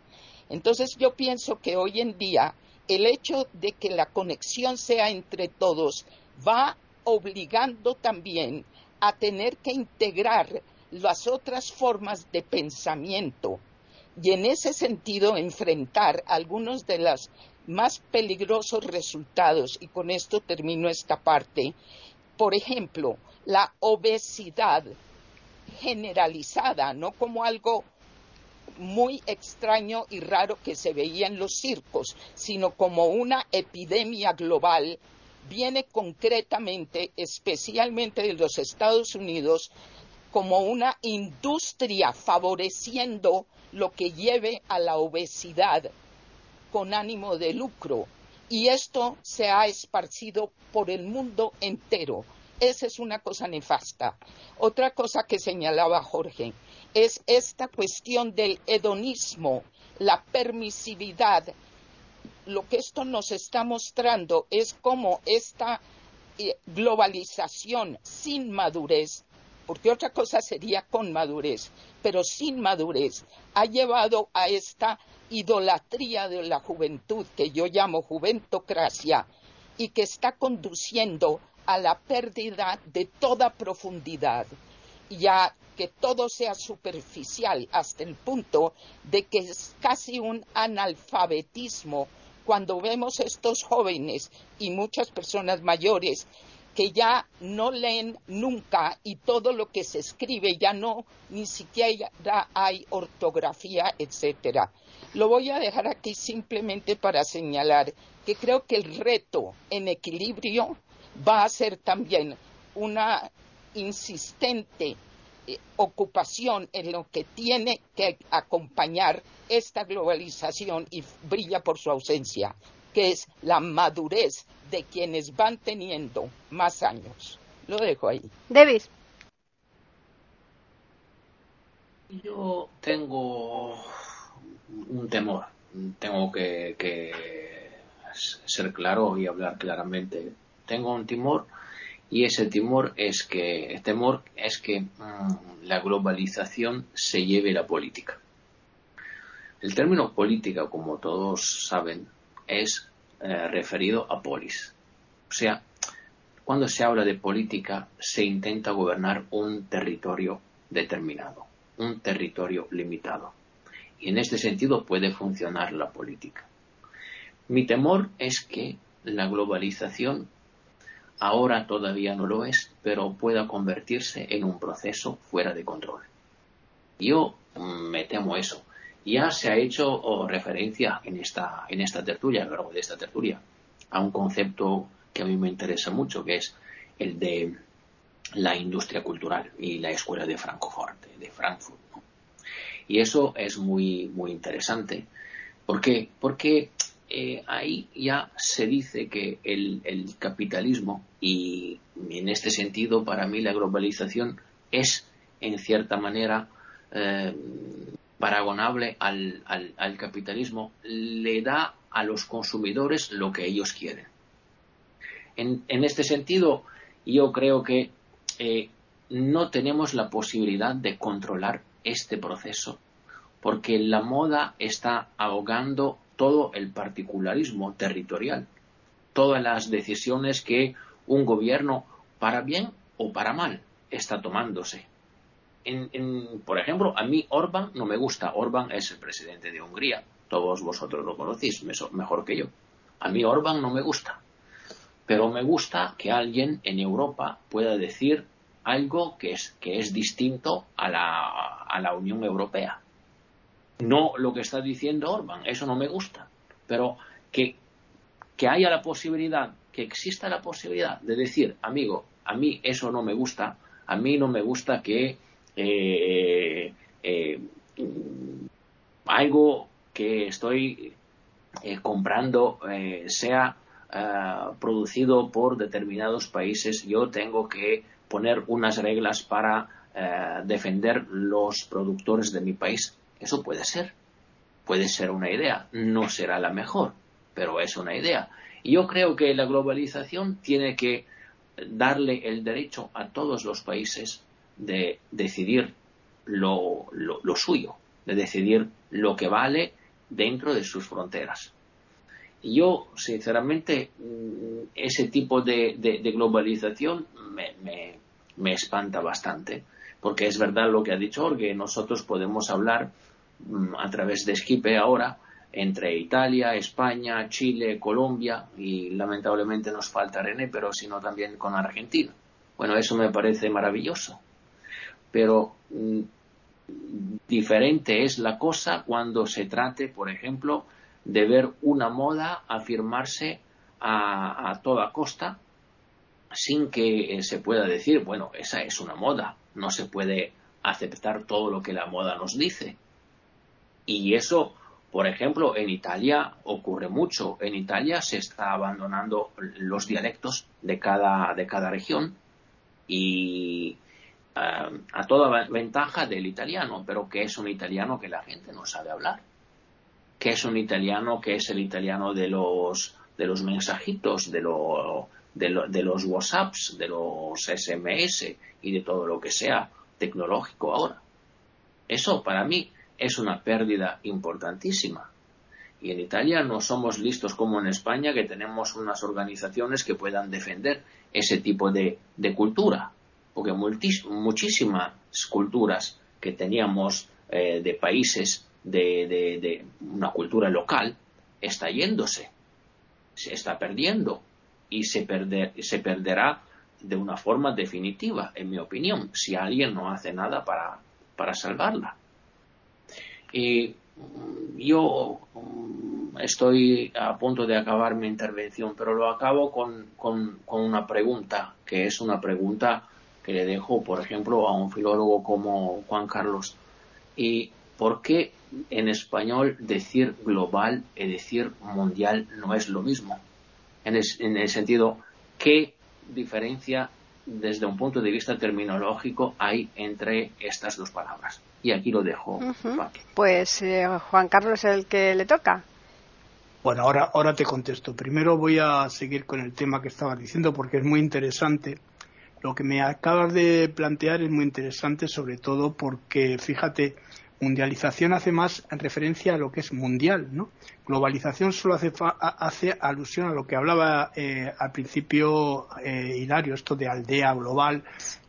Entonces yo pienso que hoy en día el hecho de que la conexión sea entre todos va obligando también a tener que integrar las otras formas de pensamiento y en ese sentido enfrentar algunos de los más peligrosos resultados, y con esto termino esta parte, por ejemplo, la obesidad generalizada, no como algo muy extraño y raro que se veía en los circos, sino como una epidemia global, viene concretamente, especialmente de los Estados Unidos, como una industria favoreciendo lo que lleve a la obesidad con ánimo de lucro. Y esto se ha esparcido por el mundo entero. Esa es una cosa nefasta. Otra cosa que señalaba Jorge es esta cuestión del hedonismo, la permisividad. Lo que esto nos está mostrando es cómo esta eh, globalización sin madurez porque otra cosa sería con madurez, pero sin madurez, ha llevado a esta idolatría de la juventud que yo llamo juventocracia y que está conduciendo a la pérdida de toda profundidad. Y a que todo sea superficial hasta el punto de que es casi un analfabetismo cuando vemos estos jóvenes y muchas personas mayores que ya no leen nunca y todo lo que se escribe ya no, ni siquiera hay ortografía, etcétera. Lo voy a dejar aquí simplemente para señalar que creo que el reto en equilibrio va a ser también una insistente eh, ocupación en lo que tiene que acompañar esta globalización y brilla por su ausencia, que es la madurez de quienes van teniendo más años. Lo dejo ahí. David. Yo tengo un temor. Tengo que, ser claro y hablar claramente. Tengo un temor y ese temor es que el temor es que la globalización se lleve la política El término política, como todos saben, es eh, referido a polis. O sea, cuando se habla de política, se intenta gobernar un territorio determinado, un territorio limitado. Y en este sentido puede funcionar la política. Mi temor es que la globalización ahora todavía no lo es, pero pueda convertirse en un proceso fuera de control. Yo mm, me temo eso. Ya se ha hecho oh, referencia en esta, en esta tertulia, a lo largo de esta tertulia, a un concepto que a mí me interesa mucho, que es el de la industria cultural y la escuela de Frankfurt, de Frankfurt. Y eso es muy, muy interesante. ¿Por qué? Porque eh, ahí ya se dice que el, capitalismo, y en este sentido, para mí la globalización es, en cierta manera, eh, paragonable al, al, capitalismo, le da a los consumidores lo que ellos quieren. En, en este sentido, yo creo que eh, no tenemos la posibilidad de controlar este proceso, porque la moda está ahogando todo el particularismo territorial, todas las decisiones que un gobierno, para bien o para mal, está tomándose por ejemplo, a mí Orban no me gusta. Orban es el presidente de Hungría. Todos vosotros lo conocéis mejor que yo. A mí Orban no me gusta. Pero me gusta que alguien en Europa pueda decir algo que es, que es distinto a la, a la Unión Europea. No lo que está diciendo Orban, eso no me gusta. Pero que, que haya la posibilidad, que exista la posibilidad de decir, amigo, a mí eso no me gusta, a mí no me gusta que eh, eh, algo que estoy eh, comprando sea producido por determinados países, yo tengo que poner unas reglas para defender los productores de mi país. Eso puede ser. Puede ser una idea. No será la mejor, pero es una idea. Y yo creo que la globalización tiene que darle el derecho a todos los países de decidir lo, lo, suyo, de decidir lo que vale dentro de sus fronteras. Y yo, sinceramente, mm, ese tipo de, globalización me, me, espanta bastante, porque es verdad lo que ha dicho Jorge, nosotros podemos hablar mm, a través de Skype ahora entre Italia, España, Chile, Colombia y lamentablemente nos falta René, pero sino también con Argentina. Bueno, eso me parece maravilloso pero mm, diferente es la cosa cuando se trate, por ejemplo, de ver una moda afirmarse a, toda costa sin que eh, se pueda decir, bueno, esa es una moda, no se puede aceptar todo lo que la moda nos dice. Y eso, por ejemplo, en Italia ocurre mucho. En Italia se está abandonando los dialectos de cada, de cada región y a toda ventaja del italiano, pero que es un italiano que la gente no sabe hablar, que es un italiano que es el italiano de los de los mensajitos, de, lo, de, de los WhatsApps, de los SMS y de todo lo que sea tecnológico ahora. Eso para mí es una pérdida importantísima. Y en Italia no somos listos como en España, que tenemos unas organizaciones que puedan defender ese tipo de cultura porque muchísimas culturas que teníamos eh, de países de, una cultura local está yéndose, se está perdiendo y se, perderá de una forma definitiva, en mi opinión, si alguien no hace nada para, para salvarla. Y mm, yo mm, estoy a punto de acabar mi intervención, pero lo acabo con, con una pregunta, que es una pregunta que le dejo, por ejemplo, a un filólogo como Juan Carlos. ¿Y por qué en español decir global y decir mundial no es lo mismo? En el, sentido, ¿qué diferencia desde un punto de vista terminológico hay entre estas dos palabras? Y aquí lo dejo. Pues eh, Juan Carlos es el que le toca. Bueno, ahora, ahora te contesto. Primero voy a seguir con el tema que estaba diciendo porque es muy interesante lo que me acabas de plantear es muy interesante, sobre todo porque, fíjate, mundialización hace más referencia a lo que es mundial, ¿no? Globalización solo hace, hace alusión a lo que hablaba eh, al principio eh, Hilario, esto de aldea global,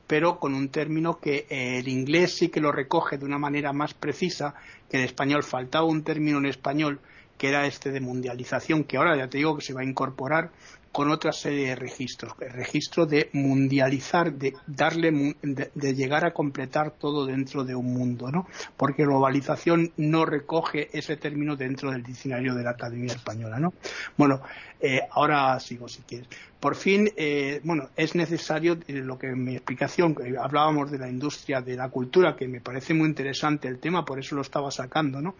pero con un término que eh, el inglés sí que lo recoge de una manera más precisa que el español. Faltaba un término en español que era este de mundialización, que ahora ya te digo que se va a incorporar con otra serie de registros. El registro de mundializar, de darle, de, llegar a completar todo dentro de un mundo, ¿no? Porque globalización no recoge ese término dentro del diccionario de la Academia Española, ¿no? Bueno, eh, ahora sigo si quieres. Por fin, eh, bueno, es necesario eh, lo que en mi explicación, hablábamos de la industria de la cultura, que me parece muy interesante el tema, por eso lo estaba sacando, ¿no?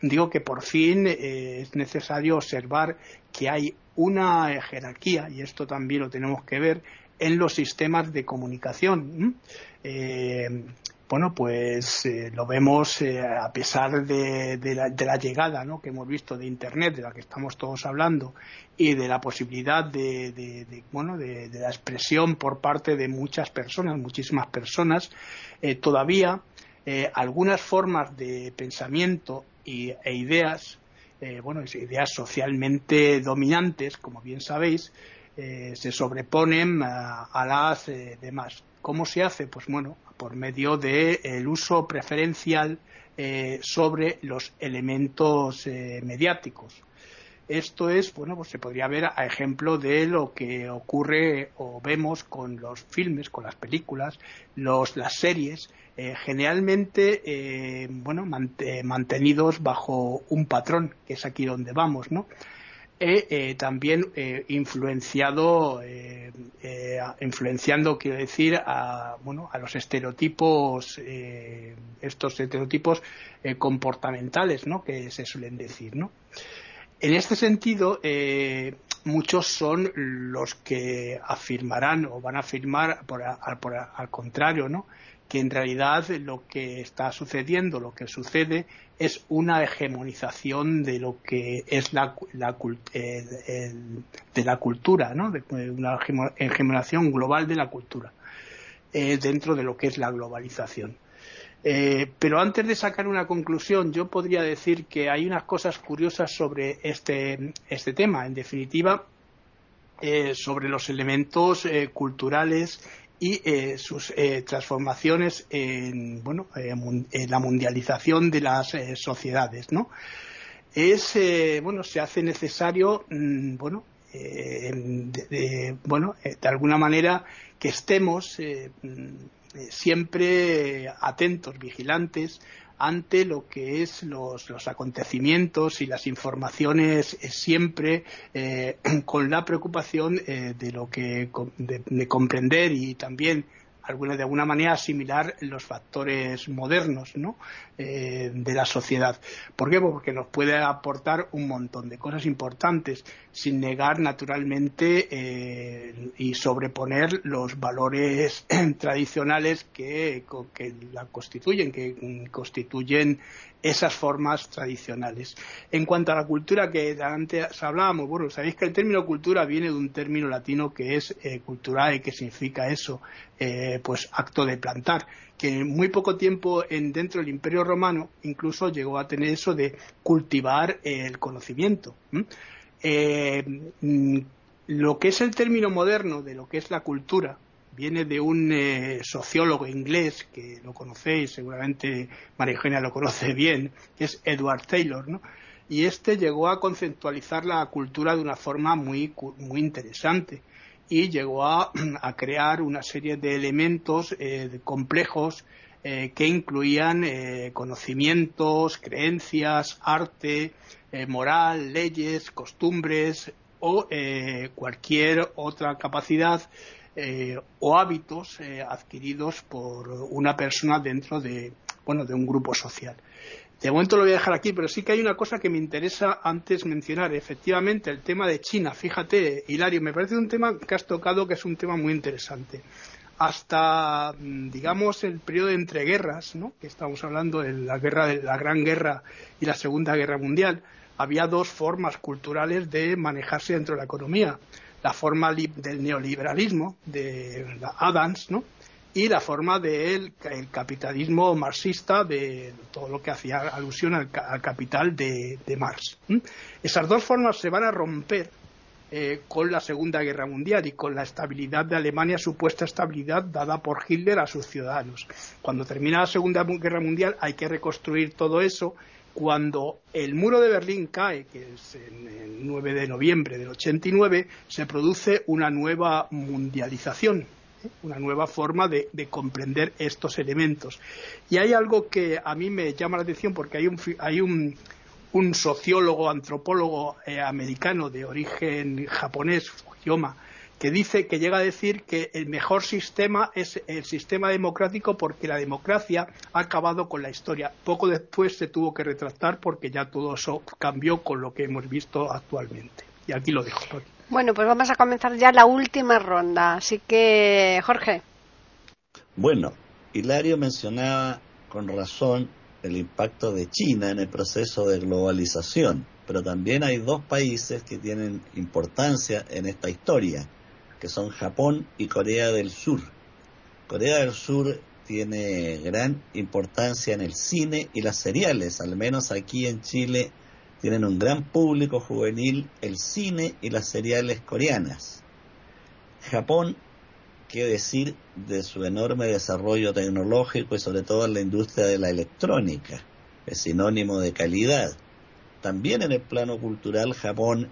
digo que por fin es necesario observar que hay una jerarquía, y esto también lo tenemos que ver, en los sistemas de comunicación. Eh, bueno, pues eh, lo vemos eh, a pesar de, la, llegada que hemos visto de Internet, de la que estamos todos hablando, y de la posibilidad de, bueno, de, la expresión por parte de muchas personas, muchísimas personas, todavía algunas formas de pensamiento y, e ideas eh, bueno, ideas socialmente dominantes, como bien sabéis, eh, se sobreponen a, las eh, demás. ¿Cómo se hace? Pues bueno, por medio del uso preferencial sobre los elementos mediáticos. Esto es, bueno, pues se podría ver a ejemplo de lo que ocurre o vemos con los filmes, con las películas, los, las series, eh, generalmente, eh, bueno, mantenidos bajo un patrón, que es aquí donde vamos, ¿no? E, también influenciado, influenciando, quiero decir, a, bueno, a los estereotipos, estos estereotipos comportamentales, ¿no? Que se suelen decir, ¿no? En este sentido, eh, muchos son los que afirmarán o van a afirmar al contrario, ¿no? Que en realidad lo que está sucediendo, lo que sucede, es una hegemonización de lo que es la, de la cultura, ¿no? una hegemonización global de la cultura eh, dentro de lo que es la globalización. Eh, pero antes de sacar una conclusión, yo podría decir que hay unas cosas curiosas sobre este, este tema. En definitiva, eh, sobre los elementos culturales y sus transformaciones en, bueno, en la mundialización de las sociedades, ¿no? Es, bueno, se hace necesario, mm, bueno, de, bueno, de alguna manera que estemos eh, siempre atentos, vigilantes ante lo que es los, acontecimientos y las informaciones eh, siempre eh, *clears throat* con la preocupación de lo que de, comprender y también alguna, de alguna manera asimilar los factores modernos ¿no? Eh, de la sociedad. ¿Por qué? Porque nos puede aportar un montón de cosas importantes, sin negar naturalmente eh, y sobreponer los valores *clears throat* tradicionales que, que la constituyen, que constituyen esas formas tradicionales. En cuanto a la cultura que antes hablábamos, bueno, sabéis que el término cultura viene de un término latino que es eh, cultural y que significa eso, eh, pues acto de plantar, que en muy poco tiempo en, dentro del Imperio Romano incluso llegó a tener eso de cultivar el conocimiento. Eh, mm, lo que es el término moderno de lo que es la cultura, viene de un eh, sociólogo inglés que lo conocéis, seguramente María Eugenia lo conoce *laughs* bien, que es Edward Taylor, ¿no? Y este llegó a conceptualizar la cultura de una forma muy, muy interesante y llegó *clears throat* a, crear una serie de elementos eh, complejos eh, que incluían conocimientos, creencias, arte, moral, leyes, costumbres o cualquier otra capacidad eh, o hábitos eh, adquiridos por una persona dentro de, bueno, de un grupo social. De momento lo voy a dejar aquí, pero sí que hay una cosa que me interesa antes mencionar. Efectivamente, el tema de China. Fíjate, Hilario, me parece un tema que has tocado que es un tema muy interesante. Hasta, mm, digamos, el periodo de entreguerras, ¿no? que estamos hablando de la, guerra, de la Gran Guerra y la Segunda Guerra Mundial, había dos formas culturales de manejarse dentro de la economía la forma del neoliberalismo de Adams, ¿no? y la forma del capitalismo marxista, de todo lo que hacía alusión al, capital de, Marx. Esas dos formas se van a romper eh, con la Segunda Guerra Mundial y con la estabilidad de Alemania, supuesta estabilidad dada por Hitler a sus ciudadanos. Cuando termina la Segunda Guerra Mundial hay que reconstruir todo eso. Cuando el muro de Berlín cae, que es en el 9 de noviembre del 89, se produce una nueva mundialización una nueva forma de, comprender estos elementos. Y hay algo que a mí me llama la atención porque hay un, hay un, un sociólogo, antropólogo eh, americano de origen japonés, Fujiyama, que dice que llega a decir que el mejor sistema es el sistema democrático porque la democracia ha acabado con la historia. Poco después se tuvo que retractar porque ya todo eso cambió con lo que hemos visto actualmente. Y aquí lo dejo. Bueno, pues vamos a comenzar ya la última ronda. Así que, Jorge. Bueno, Hilario mencionaba con razón el impacto de China en el proceso de globalización, pero también hay dos países que tienen importancia en esta historia, que son Japón y Corea del Sur. Corea del Sur tiene gran importancia en el cine y las seriales, al menos aquí en Chile tienen un gran público juvenil el cine y las seriales coreanas. Japón, qué decir de su enorme desarrollo tecnológico y sobre todo en la industria de la electrónica, es sinónimo de calidad. También en el plano cultural Japón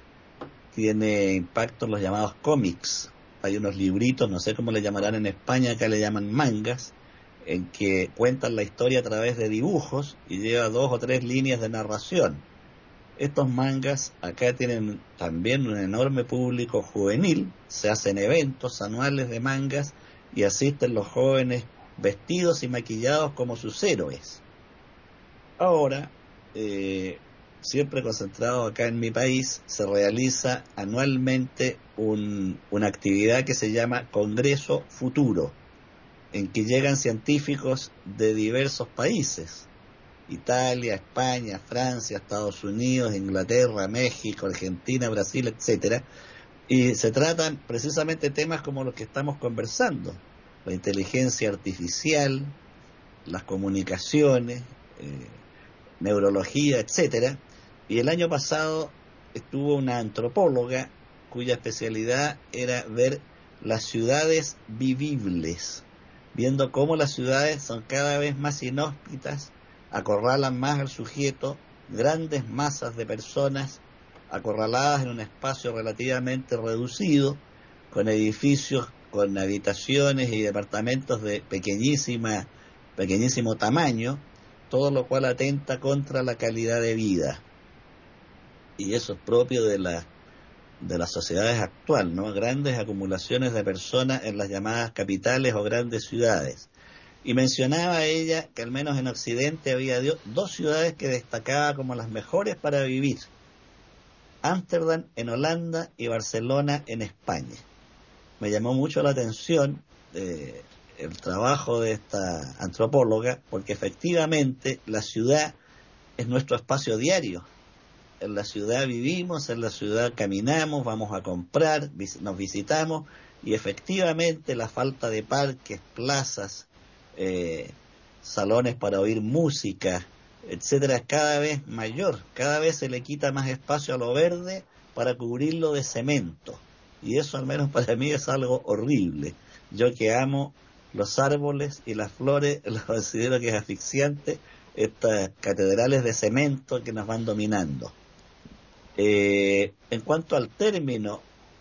tiene impacto en los llamados cómics. Hay unos libritos, no sé cómo le llamarán en España, acá le llaman mangas, en que cuentan la historia a través de dibujos y lleva dos o tres líneas de narración estos mangas acá tienen también un enorme público juvenil, se hacen eventos anuales de mangas y asisten los jóvenes vestidos y maquillados como sus héroes. Ahora, eh, siempre concentrado acá en mi país, se realiza anualmente una actividad que se llama Congreso Futuro, en que llegan científicos de diversos países. Italia, España, Francia, Estados Unidos, Inglaterra, México, Argentina, Brasil, etcétera, y se tratan precisamente temas como los que estamos conversando, la inteligencia artificial, las comunicaciones, eh, neurología, etcétera. Y el año pasado estuvo una antropóloga cuya especialidad era ver las ciudades vivibles, viendo cómo las ciudades son cada vez más inhóspitas, acorralan más al sujeto grandes masas de personas acorraladas en un espacio relativamente reducido, con edificios, con habitaciones y departamentos de pequeñísima, pequeñísimo tamaño, todo lo cual atenta contra la calidad de vida. Y eso es propio de la de las sociedades actuales, ¿no? Grandes acumulaciones de personas en las llamadas capitales o grandes ciudades. Y mencionaba ella que al menos en Occidente había dos ciudades que destacaba como las mejores para vivir. Ámsterdam en Holanda y Barcelona en España. Me llamó mucho la atención eh, el trabajo de esta antropóloga porque efectivamente la ciudad es nuestro espacio diario. En la ciudad vivimos, en la ciudad caminamos, vamos a comprar, nos visitamos y efectivamente la falta de parques, plazas, eh, salones para oír música, etcétera, es cada vez mayor, cada vez se le quita más espacio a lo verde para cubrirlo de cemento. Y eso al menos *laughs* para mí es algo horrible. Yo que amo los árboles y las flores, *laughs* lo considero que es asfixiante estas catedrales de cemento que nos van dominando. Eh, en cuanto al término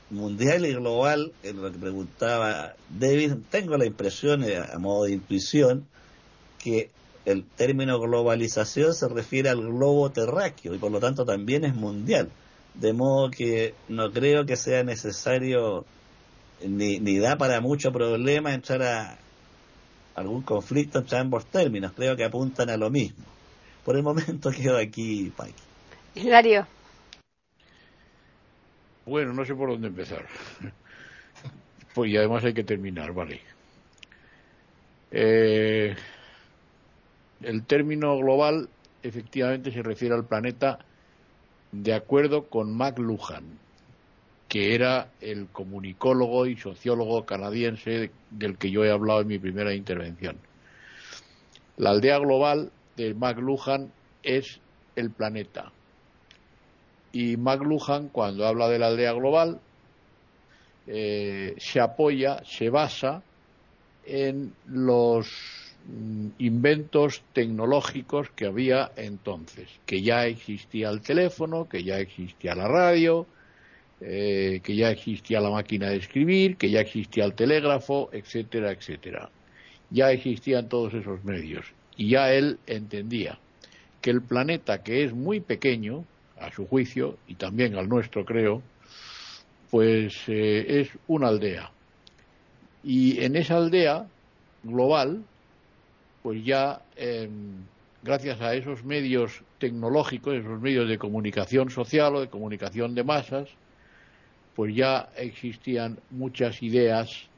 mundial y global, en lo que preguntaba David, tengo la impresión, eh, a modo de intuición, que el término globalización se refiere al globo terráqueo y por lo tanto también es mundial. De modo que no creo que sea necesario ni, ni da para mucho problema entrar a algún conflicto entre ambos términos. Creo que apuntan a lo mismo. Por el momento *laughs* quedo aquí, Paqui. Hilario. Bueno, no sé por dónde empezar. *laughs* Pues y además hay que terminar, vale. Eh, el término global efectivamente se refiere al planeta de acuerdo con McLuhan, que era el comunicólogo y sociólogo canadiense del que yo he hablado en mi primera intervención. La aldea global de McLuhan es el planeta. Y McLuhan, cuando habla de la aldea global, eh, se apoya, se basa en los mm, inventos tecnológicos que había entonces, que ya existía el teléfono, que ya existía la radio, eh, que ya existía la máquina de escribir, que ya existía el telégrafo, etcétera, etcétera. Ya existían todos esos medios. Y ya él entendía que el planeta, que es muy pequeño, a su juicio, y también al nuestro creo, pues eh, es una aldea. Y en esa aldea global, pues ya em, gracias a esos medios tecnológicos, esos medios de comunicación social o de comunicación de masas, pues ya existían muchas ideas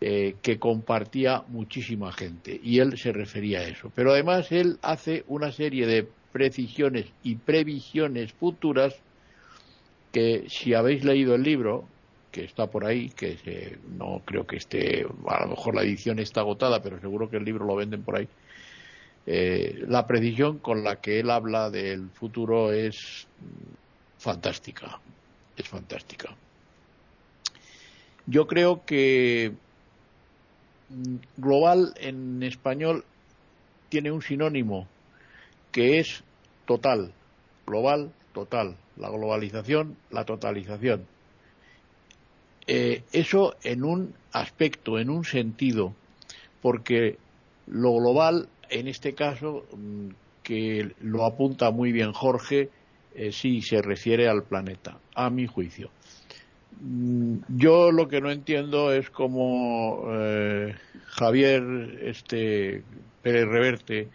eh, que compartía muchísima gente y él se refería a eso. Pero además él hace una serie de precisiones y previsiones futuras que si habéis leído el libro, que está por ahí, que no creo que esté, a lo mejor la edición está agotada, pero seguro que el libro lo venden por ahí, eh, la precisión con la que él habla del futuro es fantástica, es fantástica. Yo creo que mm, global en español tiene un sinónimo que es total, global, total, la globalización, la totalización. Eh, eso en un aspecto, en un sentido, porque lo global, en este caso, mm, que lo apunta muy bien Jorge, eh, sí se refiere al planeta, a mi juicio. Mm, yo lo que no entiendo es cómo eh, Javier este, Pérez Reverte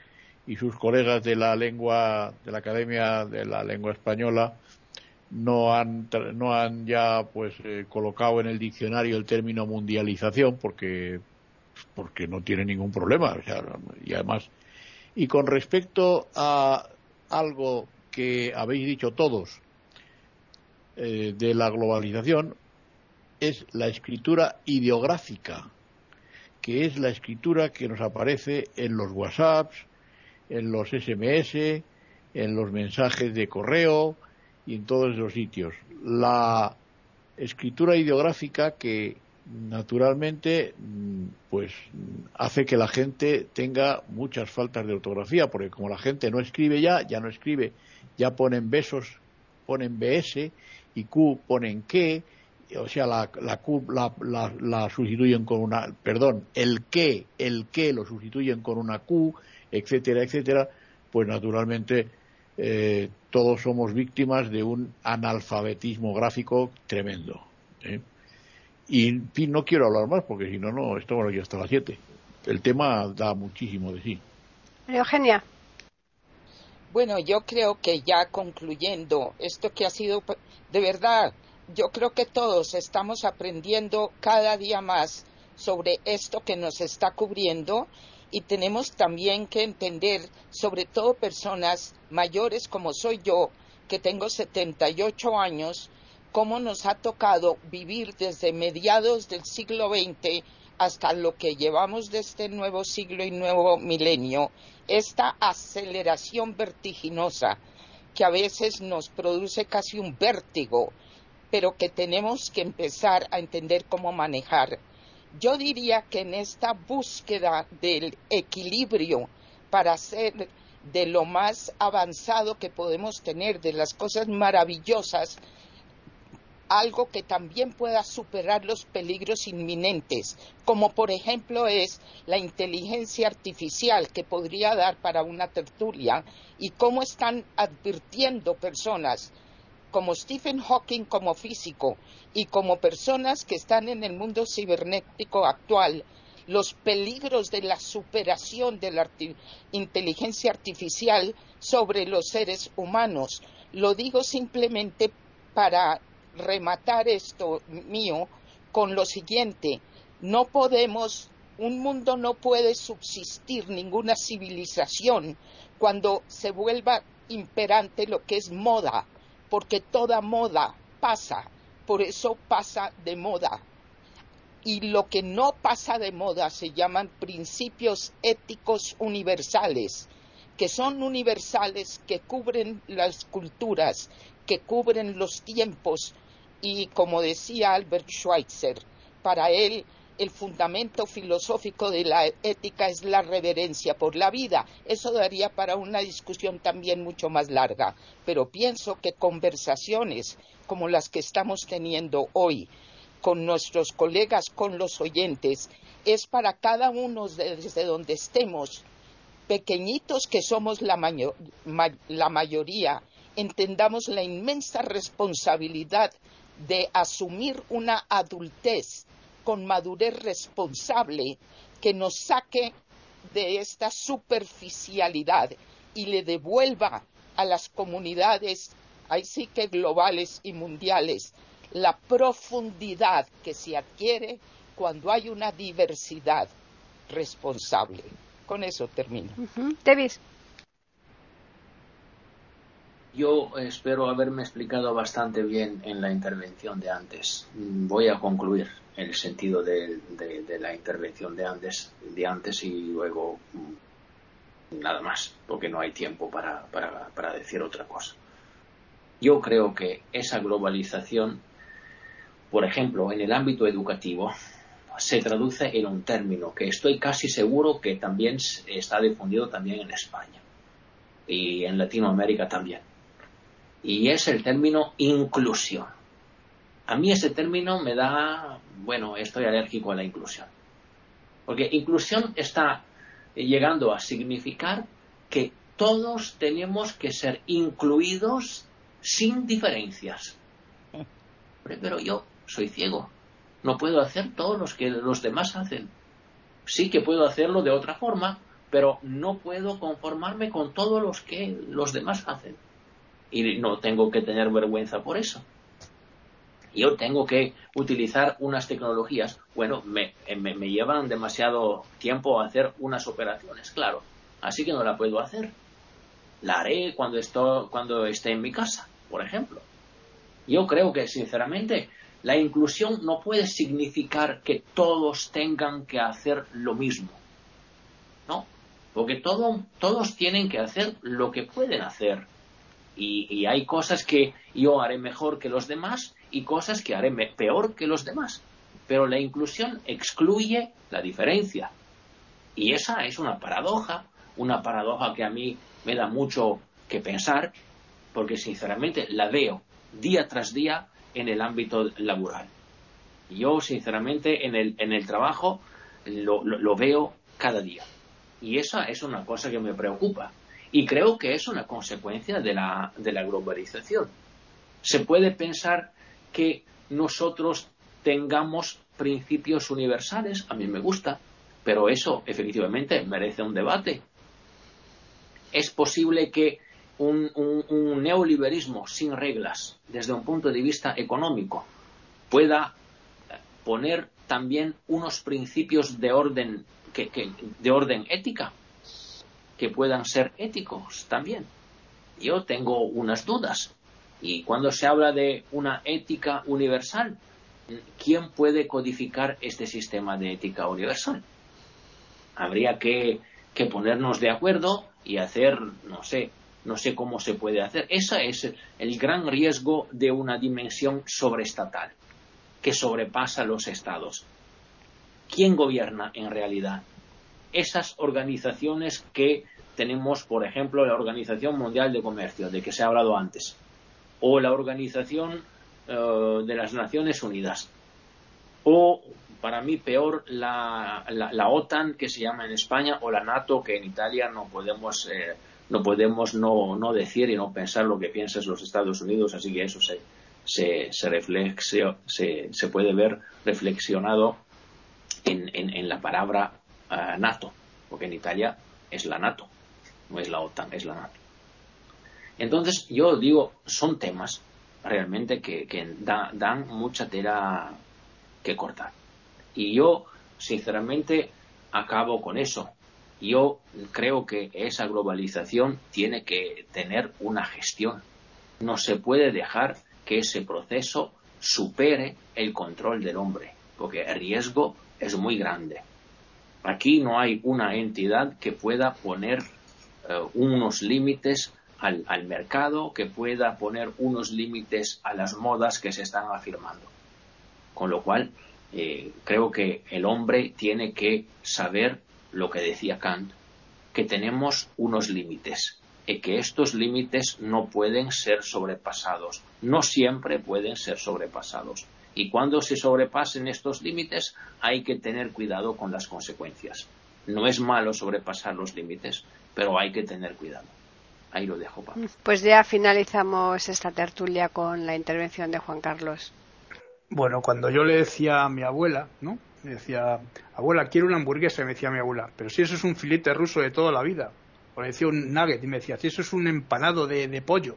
y sus colegas de la lengua de la Academia de la Lengua Española no han no han ya pues eh, colocado en el diccionario el término mundialización porque porque no tiene ningún problema y además y con respecto a algo que habéis dicho todos eh, de la globalización es la escritura ideográfica, que es la escritura que nos aparece en los WhatsApps, en los SMS, en los mensajes de correo y en todos esos sitios. La escritura ideográfica que naturalmente mm, pues hace que la gente tenga muchas faltas de ortografía, porque como la gente no escribe ya, ya no escribe, ya ponen besos, ponen BS y Q ponen que, o sea, la, la Q la, sustituyen con una, perdón, el que, el que lo sustituyen con una Q, etcétera, etcétera, pues naturalmente eh, todos somos víctimas de un analfabetismo gráfico tremendo. ¿eh? Y, en fin, no quiero hablar más porque si no, no, esto ya hasta las 7. El tema da muchísimo de sí. Eugenia. Bueno, yo creo que ya concluyendo, esto que ha sido de verdad, yo creo que todos estamos aprendiendo cada día más sobre esto que nos está cubriendo y tenemos también que entender, sobre todo personas mayores como soy yo, que tengo 78 años, cómo nos ha tocado vivir desde mediados del siglo XX hasta lo que llevamos de este nuevo siglo y nuevo milenio, esta aceleración vertiginosa que a veces nos produce casi un vértigo, pero que tenemos que empezar a entender cómo manejar. Yo diría que en esta búsqueda del equilibrio para ser de lo más avanzado que podemos tener, de las cosas maravillosas algo que también pueda superar los peligros inminentes, como por ejemplo es la inteligencia artificial que podría dar para una tertulia y cómo están advirtiendo personas como Stephen Hawking como físico y como personas que están en el mundo cibernético actual los peligros de la superación de la inteligencia artificial sobre los seres humanos. Lo digo simplemente para rematar esto mío con lo siguiente. No podemos, un mundo no puede subsistir ninguna civilización cuando se vuelva imperante lo que es moda, porque toda moda pasa, por eso pasa de moda. Y lo que no pasa de moda se llaman principios éticos universales, que son universales, que cubren las culturas, que cubren los tiempos. Y como decía Albert Schweitzer, para él el fundamento filosófico de la ética es la reverencia por la vida. Eso daría para una discusión también mucho más larga, pero pienso que conversaciones como las que estamos teniendo hoy con nuestros colegas, con los oyentes, es para cada uno desde donde estemos, pequeñitos que somos la, mayoría, entendamos la inmensa responsabilidad de asumir una adultez con madurez responsable que nos saque de esta superficialidad y le devuelva a las comunidades, ahí sí que globales y mundiales, la profundidad que se adquiere cuando hay una diversidad responsable. Con eso termino. Davis. Yo espero haberme explicado bastante bien en la intervención de antes. Voy a concluir el sentido de, la intervención de antes, de antes y luego mm, nada más, porque no hay tiempo para, para decir otra cosa. Yo creo que esa globalización, por ejemplo, en el ámbito educativo, se traduce en un término que estoy casi seguro que también está difundido también en España y en Latinoamérica también. Y es el término inclusión. A mí ese término me da bueno, estoy alérgico a la inclusión. Porque inclusión está llegando a significar que todos tenemos que ser incluidos sin diferencias. Pero yo soy ciego, no puedo hacer todo lo que los demás hacen. Sí que puedo hacerlo de otra forma, pero no puedo conformarme con todo lo que los demás hacen. Y no tengo que tener vergüenza por eso yo tengo que utilizar unas tecnologías, bueno, eh, me, me, llevan demasiado tiempo hacer unas operaciones, claro, así que no la puedo hacer. La haré cuando, estoy, cuando esté en mi casa, por ejemplo. Yo creo que, sinceramente, la inclusión no puede significar que todos tengan que hacer lo mismo. ¿No? Porque todos tienen que hacer lo que pueden hacer. Y hay cosas que yo haré mejor que los demás y cosas que haré peor que los demás. Pero la inclusión excluye la diferencia. Y esa es una paradoja, una paradoja que a mí me da mucho que pensar, porque sinceramente la veo día tras día en el ámbito laboral. Yo, sinceramente, en el, en el trabajo lo, lo veo cada día. Y esa es una cosa que me preocupa. Y creo que es una consecuencia de la, de la globalización. Se puede pensar que nosotros tengamos principios universales, a mí me gusta, pero eso efectivamente merece un debate. Es posible que un, neoliberalismo sin reglas desde un punto de vista económico pueda poner también unos principios de orden de orden ética que puedan ser éticos también. Yo tengo unas dudas y cuando se habla de una ética universal, ¿quién puede codificar este sistema de ética universal? Habría que, ponernos de acuerdo y hacer, no sé, no sé cómo se puede hacer. Ese es el gran riesgo de una dimensión sobreestatal, que sobrepasa los estados. ¿Quién gobierna en realidad? Esas organizaciones que tenemos, por ejemplo, la Organización Mundial de Comercio, de que se ha hablado antes o la Organización eh, de las Naciones Unidas, o para mí peor la, la, OTAN que se llama en España o la NATO que en Italia no podemos eh, no podemos no, no, decir y no pensar lo que piensan los Estados Unidos, así que eso se, se, se, se, puede ver reflexionado en, en, la palabra eh, NATO, porque en Italia es la NATO, no es la OTAN, es la NATO. Entonces, yo digo, son temas realmente que, dan mucha tela que cortar. Y yo, sinceramente, acabo con eso. Yo creo que esa globalización tiene que tener una gestión. No se puede dejar que ese proceso supere el control del hombre, porque el riesgo es muy grande. Aquí no hay una entidad que pueda poner eh, unos límites al, mercado, que pueda poner unos límites a las modas que se están afirmando. Con lo cual, eh, creo que el hombre tiene que saber lo que decía Kant, que tenemos unos límites y que estos límites no pueden ser sobrepasados, no siempre pueden ser sobrepasados. Y cuando se sobrepasen estos límites hay que tener cuidado con las consecuencias. No es malo sobrepasar los límites, pero hay que tener cuidado. Ahí lo dejo, Pablo. Pues ya finalizamos esta tertulia con la intervención de Juan Carlos. Bueno, cuando yo le decía a mi abuela, ¿no? Me decía, abuela, quiero una hamburguesa, me decía mi abuela, pero si eso es un filete ruso de toda la vida. O le decía un nugget y me decía, si eso es un empanado de, pollo.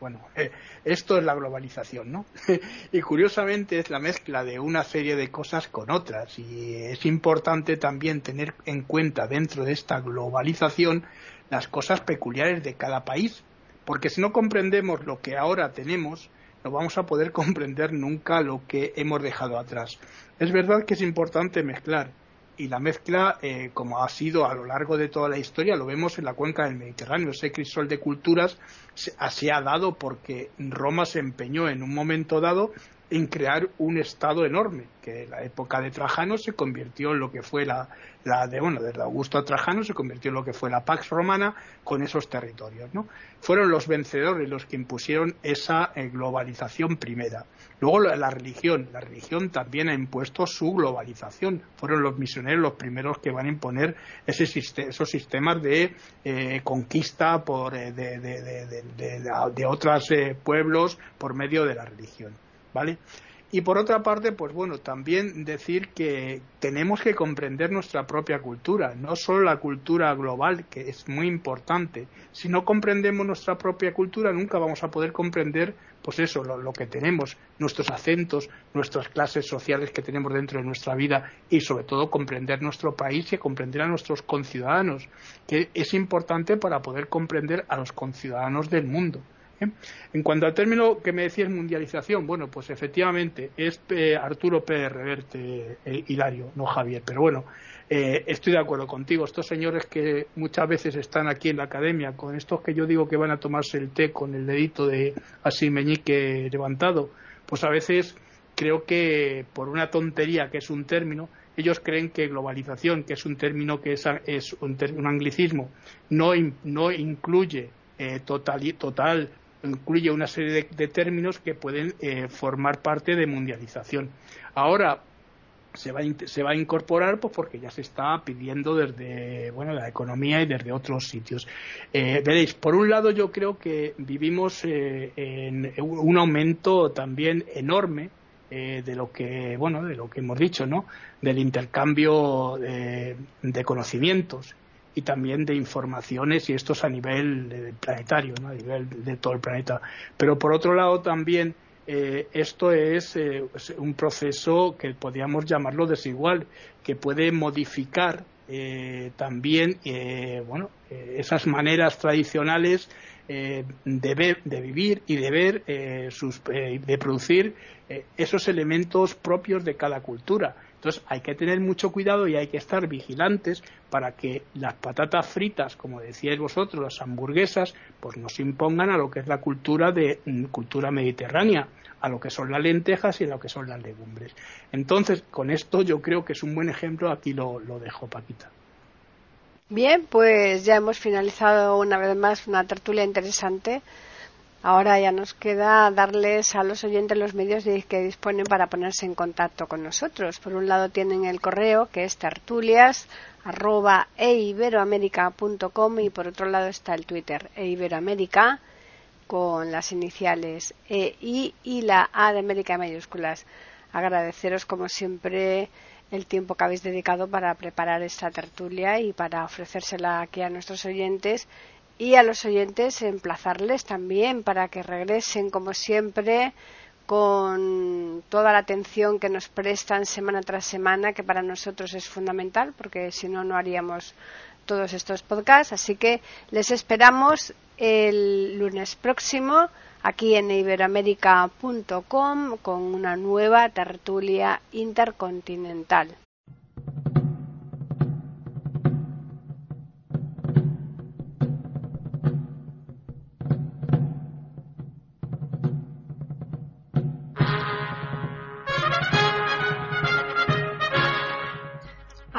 Bueno, *laughs* esto es la globalización, ¿no? *laughs* y curiosamente es la mezcla de una serie de cosas con otras. Y es importante también tener en cuenta dentro de esta globalización las cosas peculiares de cada país. Porque si no comprendemos lo que ahora tenemos, no vamos a poder *laughs* comprender nunca lo que hemos dejado atrás. Es verdad que es importante mezclar y la mezcla, eh, como ha sido a lo largo de toda la historia, lo vemos en la cuenca del Mediterráneo. Ese crisol de culturas se, ha dado porque Roma se empeñó en un momento dado en crear un estado enorme, que en la época de Trajano se convirtió en lo que fue la, la de bueno, desde Augusto a Trajano se convirtió en lo que fue la Pax Romana con esos territorios, ¿no? Fueron los vencedores los que impusieron esa eh, globalización primera. Luego la, religión, la religión también ha impuesto su globalización. Fueron los misioneros los primeros que van a imponer ese esos sistemas de eh, conquista por, eh, de, de, otros pueblos por medio de la religión. ¿Vale? Y por otra parte, pues bueno, también decir que tenemos que comprender nuestra propia cultura, no solo la cultura global, que es muy importante. Si no comprendemos nuestra propia cultura, nunca vamos a poder comprender, pues eso, lo, que tenemos, nuestros acentos, nuestras clases sociales que tenemos dentro de nuestra vida y sobre todo comprender nuestro país y comprender a nuestros conciudadanos, que es importante para poder comprender a los conciudadanos del mundo. En cuanto al término que me decías mundialización, bueno, pues efectivamente es eh, Arturo Pérez Reverte, eh, Hilario, no Javier, pero bueno, eh, estoy de acuerdo contigo. Estos señores que muchas veces están aquí en la academia, con estos que yo digo que van a tomarse el té con el dedito de así meñique levantado, pues a veces creo que por una tontería que es un término, ellos creen que globalización, que es un término que es, un, anglicismo, no, no incluye total, total incluye una serie de, términos que pueden eh, formar parte de mundialización. Ahora se va, se va a incorporar pues porque ya se está pidiendo desde bueno la economía y desde otros sitios. Eh, veréis, por un lado yo creo que vivimos eh, en un aumento también enorme de lo que bueno de lo que hemos dicho no del intercambio de conocimientos y también de informaciones y esto es a nivel planetario, ¿no? a nivel de todo el planeta. Pero por otro lado también eh, esto es eh, un proceso que podríamos llamarlo desigual, que puede modificar eh, también bueno, esas maneras tradicionales de, ver, de vivir y de ver, sus, de producir esos elementos propios de cada cultura entonces hay que tener mucho cuidado y hay que estar vigilantes para que las patatas fritas, como decíais vosotros, las hamburguesas, pues no se impongan a lo que es la cultura de mm, cultura mediterránea, a lo que son las lentejas y a lo que son las legumbres. Entonces, con esto yo creo que es un buen ejemplo, aquí lo, lo dejo, Paquita. Bien, pues ya hemos finalizado una vez más una tertulia interesante Ahora ya nos queda darles a los oyentes los medios que disponen para ponerse en contacto con nosotros. Por un lado tienen el correo que es tertulias y por otro lado está el Twitter eiberoamérica con las iniciales EI y la A de América mayúsculas. Agradeceros como siempre el tiempo que habéis dedicado para preparar esta tertulia y para ofrecérsela aquí a nuestros oyentes y a los oyentes emplazarles también para que regresen como siempre con toda la atención que nos prestan semana tras semana, que para nosotros es fundamental, porque si no, no haríamos todos estos podcasts. Así que les esperamos el lunes próximo aquí en iberoamérica.com con una nueva tertulia intercontinental.